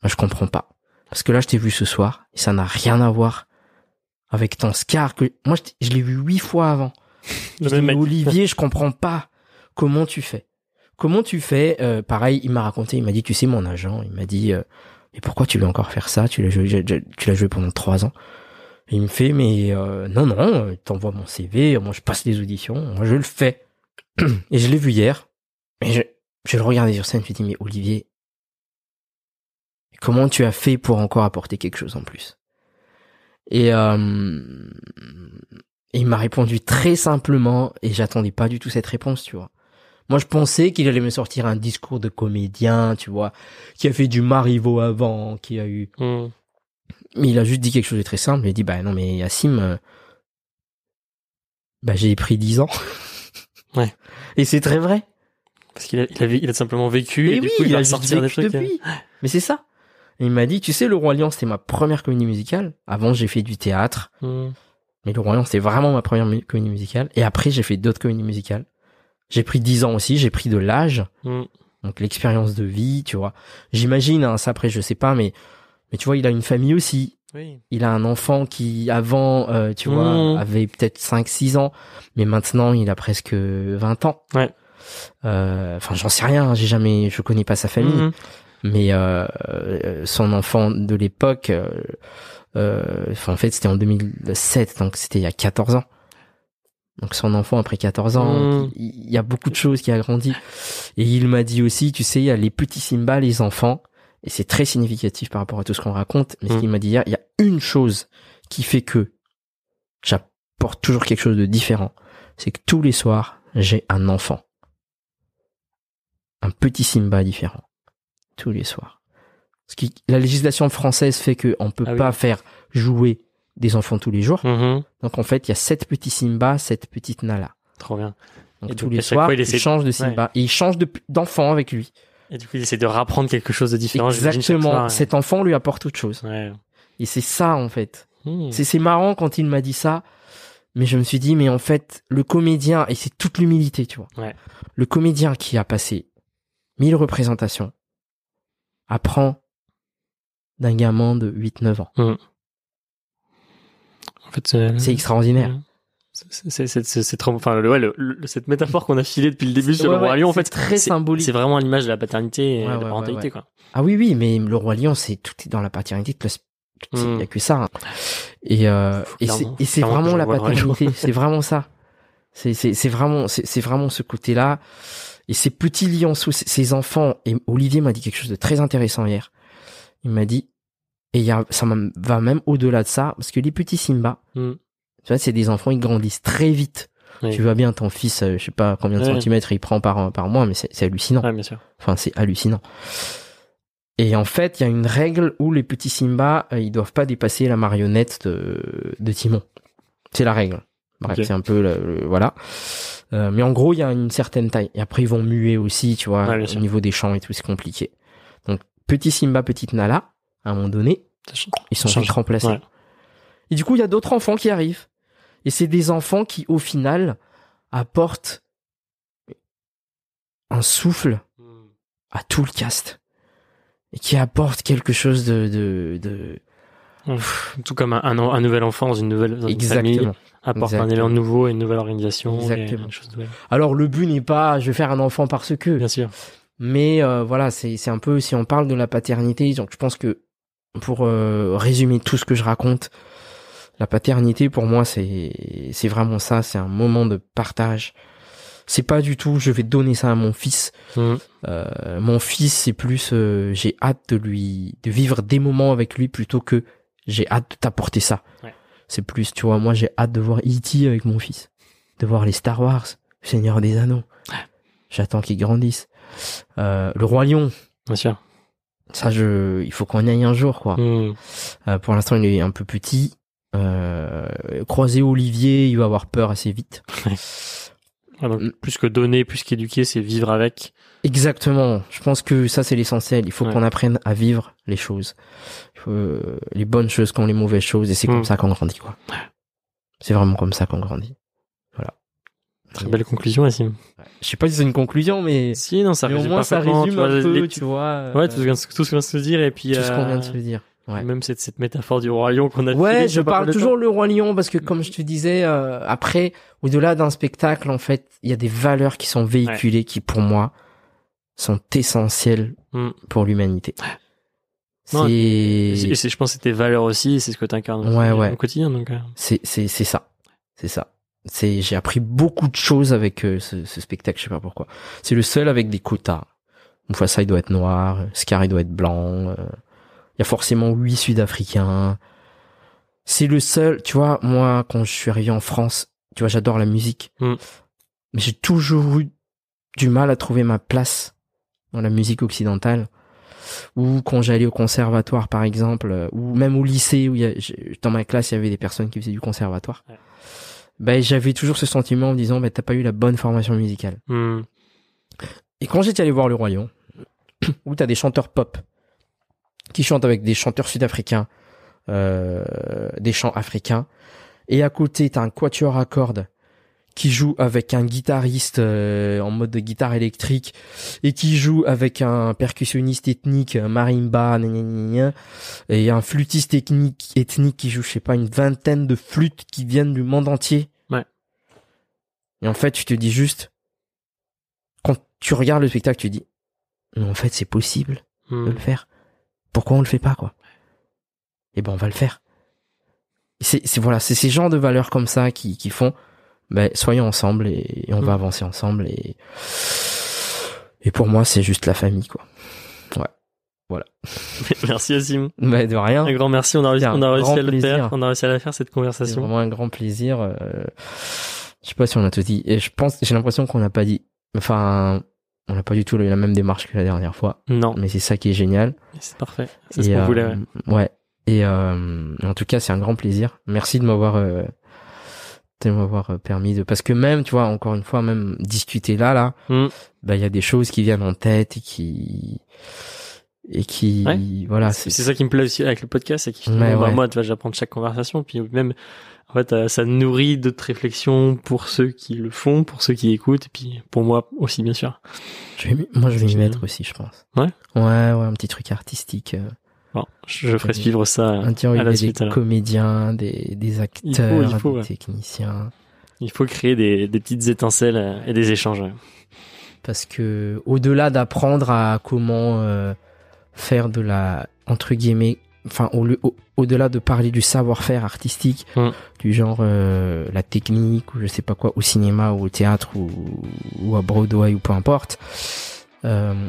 Moi, Je comprends pas. Parce que là, je t'ai vu ce soir, et ça n'a rien à voir avec ton Scar. Que... Moi, je, l'ai vu huit fois avant. Je mais. Olivier, je comprends pas. Comment tu fais Comment tu fais Euh, Pareil, il m'a raconté, il m'a dit, tu sais, mon agent, il m'a dit, euh, mais pourquoi tu veux encore faire ça? Tu l'as joué, tu l'as joué pendant trois ans. Et il me fait, mais euh, non, non, t'envoies mon CV, moi je passe les auditions, moi je le fais. Et je l'ai vu hier. Et je, je le regardais sur scène, je me dis, mais Olivier, comment tu as fait pour encore apporter quelque chose en plus? Et euh, et il m'a répondu très simplement, et j'attendais pas du tout cette réponse, tu vois. Moi, je pensais qu'il allait me sortir un discours de comédien, tu vois, qui a fait du Marivaux avant, qui a eu... Mm. Mais il a juste dit quelque chose de très simple, il a dit, bah non, mais Yassim, euh, bah j'ai pris 10 ans. Ouais. Et c'est très vrai. Parce qu'il a, il il a simplement vécu et, Et du oui, coup il, il a sortir des trucs. euh, depuis. Mais c'est ça. Et il m'a dit, tu sais, Le Roi Lion, c'était ma première comédie musicale. Avant, j'ai fait du théâtre. Mm. Mais Le Roi Lion, c'était vraiment ma première comédie musicale. Et après, j'ai fait d'autres comédies musicales. J'ai pris 10 ans aussi, j'ai pris de l'âge. Mm. Donc l'expérience de vie, tu vois. J'imagine, hein, ça après, je sais pas, mais, mais tu vois, il a une famille aussi. Oui. Il a un enfant qui, avant, euh, tu vois, Mhm. avait peut-être 5-6 ans. Mais maintenant, il a presque 20 ans. Ouais. Euh, Enfin, j'en sais rien, hein, j'ai jamais, je connais pas sa famille Mhm. mais euh, euh, son enfant de l'époque, en fait, c'était en 2007, donc c'était il y a 14 ans. Donc son enfant après 14 ans, Mmh. il y a beaucoup de choses qui a grandi. Et il m'a dit aussi, tu sais, il y a les petits Simba, les enfants, et c'est très significatif par rapport à tout ce qu'on raconte. Mais ce Mmh. qu'il m'a dit hier, il y a une chose qui fait que j'apporte toujours quelque chose de différent. C'est que tous les soirs, j'ai un enfant. Un petit Simba différent. Tous les soirs. Ce qui, la législation française fait que on peut Ah oui. pas faire jouer des enfants tous les jours. Mhm. Donc en fait, il y a sept petits Simba, sept petites Nala. Trop bien. Donc Et tous donc, les soirs, fois, il change de Simba. Et il change de- d'enfant avec lui. Et du coup, il essaie de rapprendre quelque chose de différent. Exactement. Cet enfant lui apporte autre chose. Ouais. Et c'est ça en fait. Hmm. C'est marrant quand il m'a dit ça, mais je me suis dit mais en fait le comédien et c'est toute l'humilité, tu vois. Ouais. Le comédien qui a passé mille représentations apprend d'un gamin de 8-9 ans. En fait, c'est C'est extraordinaire. c'est- c'est- c'est-. Enfin, le- ouais, le- le- cette métaphore qu'on a filée depuis le début sur Ouais, le roi lion, en c'est fait, très symbolique. C'est vraiment l'image de la paternité et de la parentalité, quoi. Ah oui oui, mais le roi lion c'est tout est dans la paternité, il Mm. y a que ça. hein. Et euh, et c'est et vraiment la paternité, c'est vraiment ça. C'est c'est c'est vraiment c'est vraiment ce côté-là. Et ces petits lionceaux, ces- ces enfants. Et Olivier m'a dit quelque chose de très intéressant hier. Il m'a dit et y a ça va même au-delà de ça parce que les petits Simba, Mm. Tu vois, c'est des enfants ils grandissent très vite. Oui. Tu vois bien ton fils, euh, je sais pas combien de centimètres il prend par par mois, mais c'est hallucinant. Bien sûr. Enfin, c'est hallucinant. Et en fait, il y a une règle où les petits Simba, euh, ils doivent pas dépasser la marionnette de, de Timon. C'est la règle. Bref, c'est un peu le, le- voilà. Euh, mais en gros, il y a une certaine taille. Et après, ils vont muer aussi, tu vois, Ouais, au niveau des chants et tout, c'est compliqué. Donc, petit Simba, petite Nala, à un moment donné, ils sont vite remplacés. Ouais. Et du coup, il y a d'autres enfants qui arrivent. Et c'est des enfants qui, au final, apportent un souffle à tout le cast et qui apporte quelque chose de de, de... Tout comme un, un, un nouvel enfant dans une nouvelle dans une famille exactement. apporte un élan nouveau et une nouvelle organisation. Exactement. chose. Alors le but n'est pas je vais faire un enfant parce que Bien sûr. mais euh, voilà, c'est c'est un peu si on parle de la paternité, donc je pense que pour euh, résumer tout ce que je raconte, la paternité pour moi c'est c'est vraiment ça, c'est un moment de partage. C'est pas du tout je vais donner ça à mon fils. Mhm. Euh, mon fils, c'est plus euh, j'ai hâte de lui de vivre des moments avec lui plutôt que j'ai hâte de t'apporter ça. Ouais. C'est plus, tu vois, moi j'ai hâte de voir E.T. avec mon fils, de voir les Star Wars, Seigneur des Anneaux. J'attends qu'il grandisse. Euh, le roi lion, Bien sûr. ça je, il faut qu'on y aille un jour quoi. Mhm. Euh, pour l'instant il est un peu petit. Euh, croiser Olivier, il va avoir peur assez vite. Donc, Mm. plus que donner, plus qu'éduquer, c'est vivre avec. Exactement. Je pense que ça c'est l'essentiel. Il faut Ouais. qu'on apprenne à vivre les choses, euh, les bonnes choses comme les mauvaises choses, et c'est Mm. comme ça qu'on grandit quoi. C'est vraiment comme ça qu'on grandit. Très belle conclusion, Assim. Je sais pas si c'est une conclusion, mais, Si, non, ça mais au résume moins ça résume tu vois, un peu, les tu vois. Ouais, euh, tout ce, qu'on vient de- tout ce qu'on vient de se dire, et puis, tout ce qu'on vient de se dire. Ouais. même cette, cette métaphore du roi lion qu'on a Ouais, je parle toujours le roi lion parce que comme je te disais, euh, après, au-delà d'un spectacle, en fait, il y a des valeurs qui sont véhiculées qui, pour moi, sont essentielles Mm. pour l'humanité. C'est, je pense que c'est tes valeurs aussi, c'est ce que Ouais, ouais. au quotidien, donc. euh, c'est, c'est, c'est ça. C'est ça. C'est, j'ai appris beaucoup de choses avec euh, ce, ce spectacle, je sais pas pourquoi. C'est le seul avec des quotas. Une fois ça, il doit être noir, Scar, il doit être blanc. euh, Il y a forcément huit Sud-Africains. C'est le seul, tu vois, moi, quand je suis arrivé en France, tu vois, j'adore la musique. Mm. Mais j'ai toujours eu du mal à trouver ma place dans la musique occidentale. Ou quand j'allais au conservatoire, par exemple, euh, ou même au lycée, où il y a, j'ai- dans ma classe, il y avait des personnes qui faisaient du conservatoire. Ouais. Ben, j'avais toujours ce sentiment en me disant, ben, t'as pas eu la bonne formation musicale. hmm, Et quand j'étais allé voir le Royaume, où t'as des chanteurs pop qui chantent avec des chanteurs sud-africains, euh, des chants africains, et à côté t'as un quatuor à cordes qui joue avec un guitariste euh, en mode de guitare électrique et qui joue avec un percussionniste ethnique, un marimba, et un flûtiste ethnique, ethnique qui joue, je sais pas, une vingtaine de flûtes qui viennent du monde entier. Ouais. Et en fait, tu te dis juste, quand tu regardes le spectacle, tu dis, mais en fait, c'est possible hmm. de le faire. Pourquoi on le fait pas, quoi? Eh ben, on va le faire. c'est c'est- voilà, c'est ces genres de valeurs comme ça qui qui font ben soyons ensemble et, et on Mm. va avancer ensemble et et pour moi c'est juste la famille quoi. Merci Yassim. Ben de rien. Un grand merci. On a réussi, C'est on a réussi à le plaisir. faire. On a réussi à la faire cette C'est conversation. vraiment un grand plaisir. euh, Je sais pas si on a tout dit. Et je pense, j'ai l'impression qu'on n'a pas dit. Enfin, on n'a pas du tout eu la même démarche que la dernière fois. Non, Mais c'est ça qui est génial. c'est parfait. C'est ce qu'on euh, voulait. ouais. ouais. Et euh, en tout cas, c'est un grand plaisir. Merci de m'avoir euh, de m'avoir euh, permis de parce que même tu vois encore une fois même discuter là là Mm. bah il y a des choses qui viennent en tête et qui et qui Ouais. voilà c'est c'est ça qui me plaît aussi avec le podcast, c'est que Ouais, moi, tu vois, j'apprends de chaque conversation, puis même, en fait, euh, ça nourrit d'autres réflexions pour ceux qui le font, pour ceux qui écoutent, et puis pour moi aussi, bien sûr. je vais moi je vais m'y mettre aussi je pense Ouais ouais ouais un petit truc artistique euh, Bon, je ferai suivre ça un tiens, à la a suite. des alors. comédiens des des Il faut, acteurs il faut, des techniciens Il faut créer des, des petites étincelles euh, et des échanges. parce que au-delà d'apprendre à comment euh, faire de la entre guillemets enfin au, au- au-delà de parler du savoir-faire artistique Mm. du genre euh, la technique ou je sais pas quoi au cinéma ou au théâtre ou, ou à Broadway ou peu importe euh,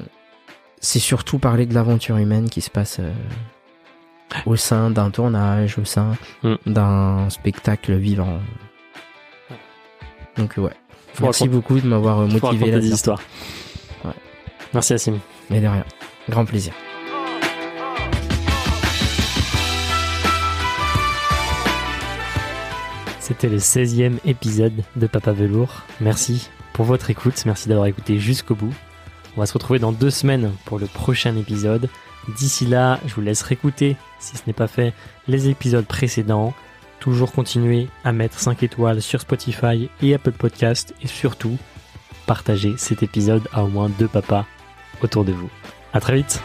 c'est surtout parler de l'aventure humaine qui se passe euh, au sein d'un tournage au sein Mm. d'un spectacle vivant donc ouais Faut merci beaucoup de m'avoir euh, motivé là des histoires. Ouais. Merci Yassim. mais de rien grand plaisir C'était le 16e épisode de Papa Velours. Merci pour votre écoute, merci d'avoir écouté jusqu'au bout. On va se retrouver dans deux semaines pour le prochain épisode. D'ici là, je vous laisse réécouter, si ce n'est pas fait, les épisodes précédents. Toujours continuer à mettre 5 étoiles sur Spotify et Apple Podcast et surtout, partager cet épisode à au moins deux papas autour de vous. À très vite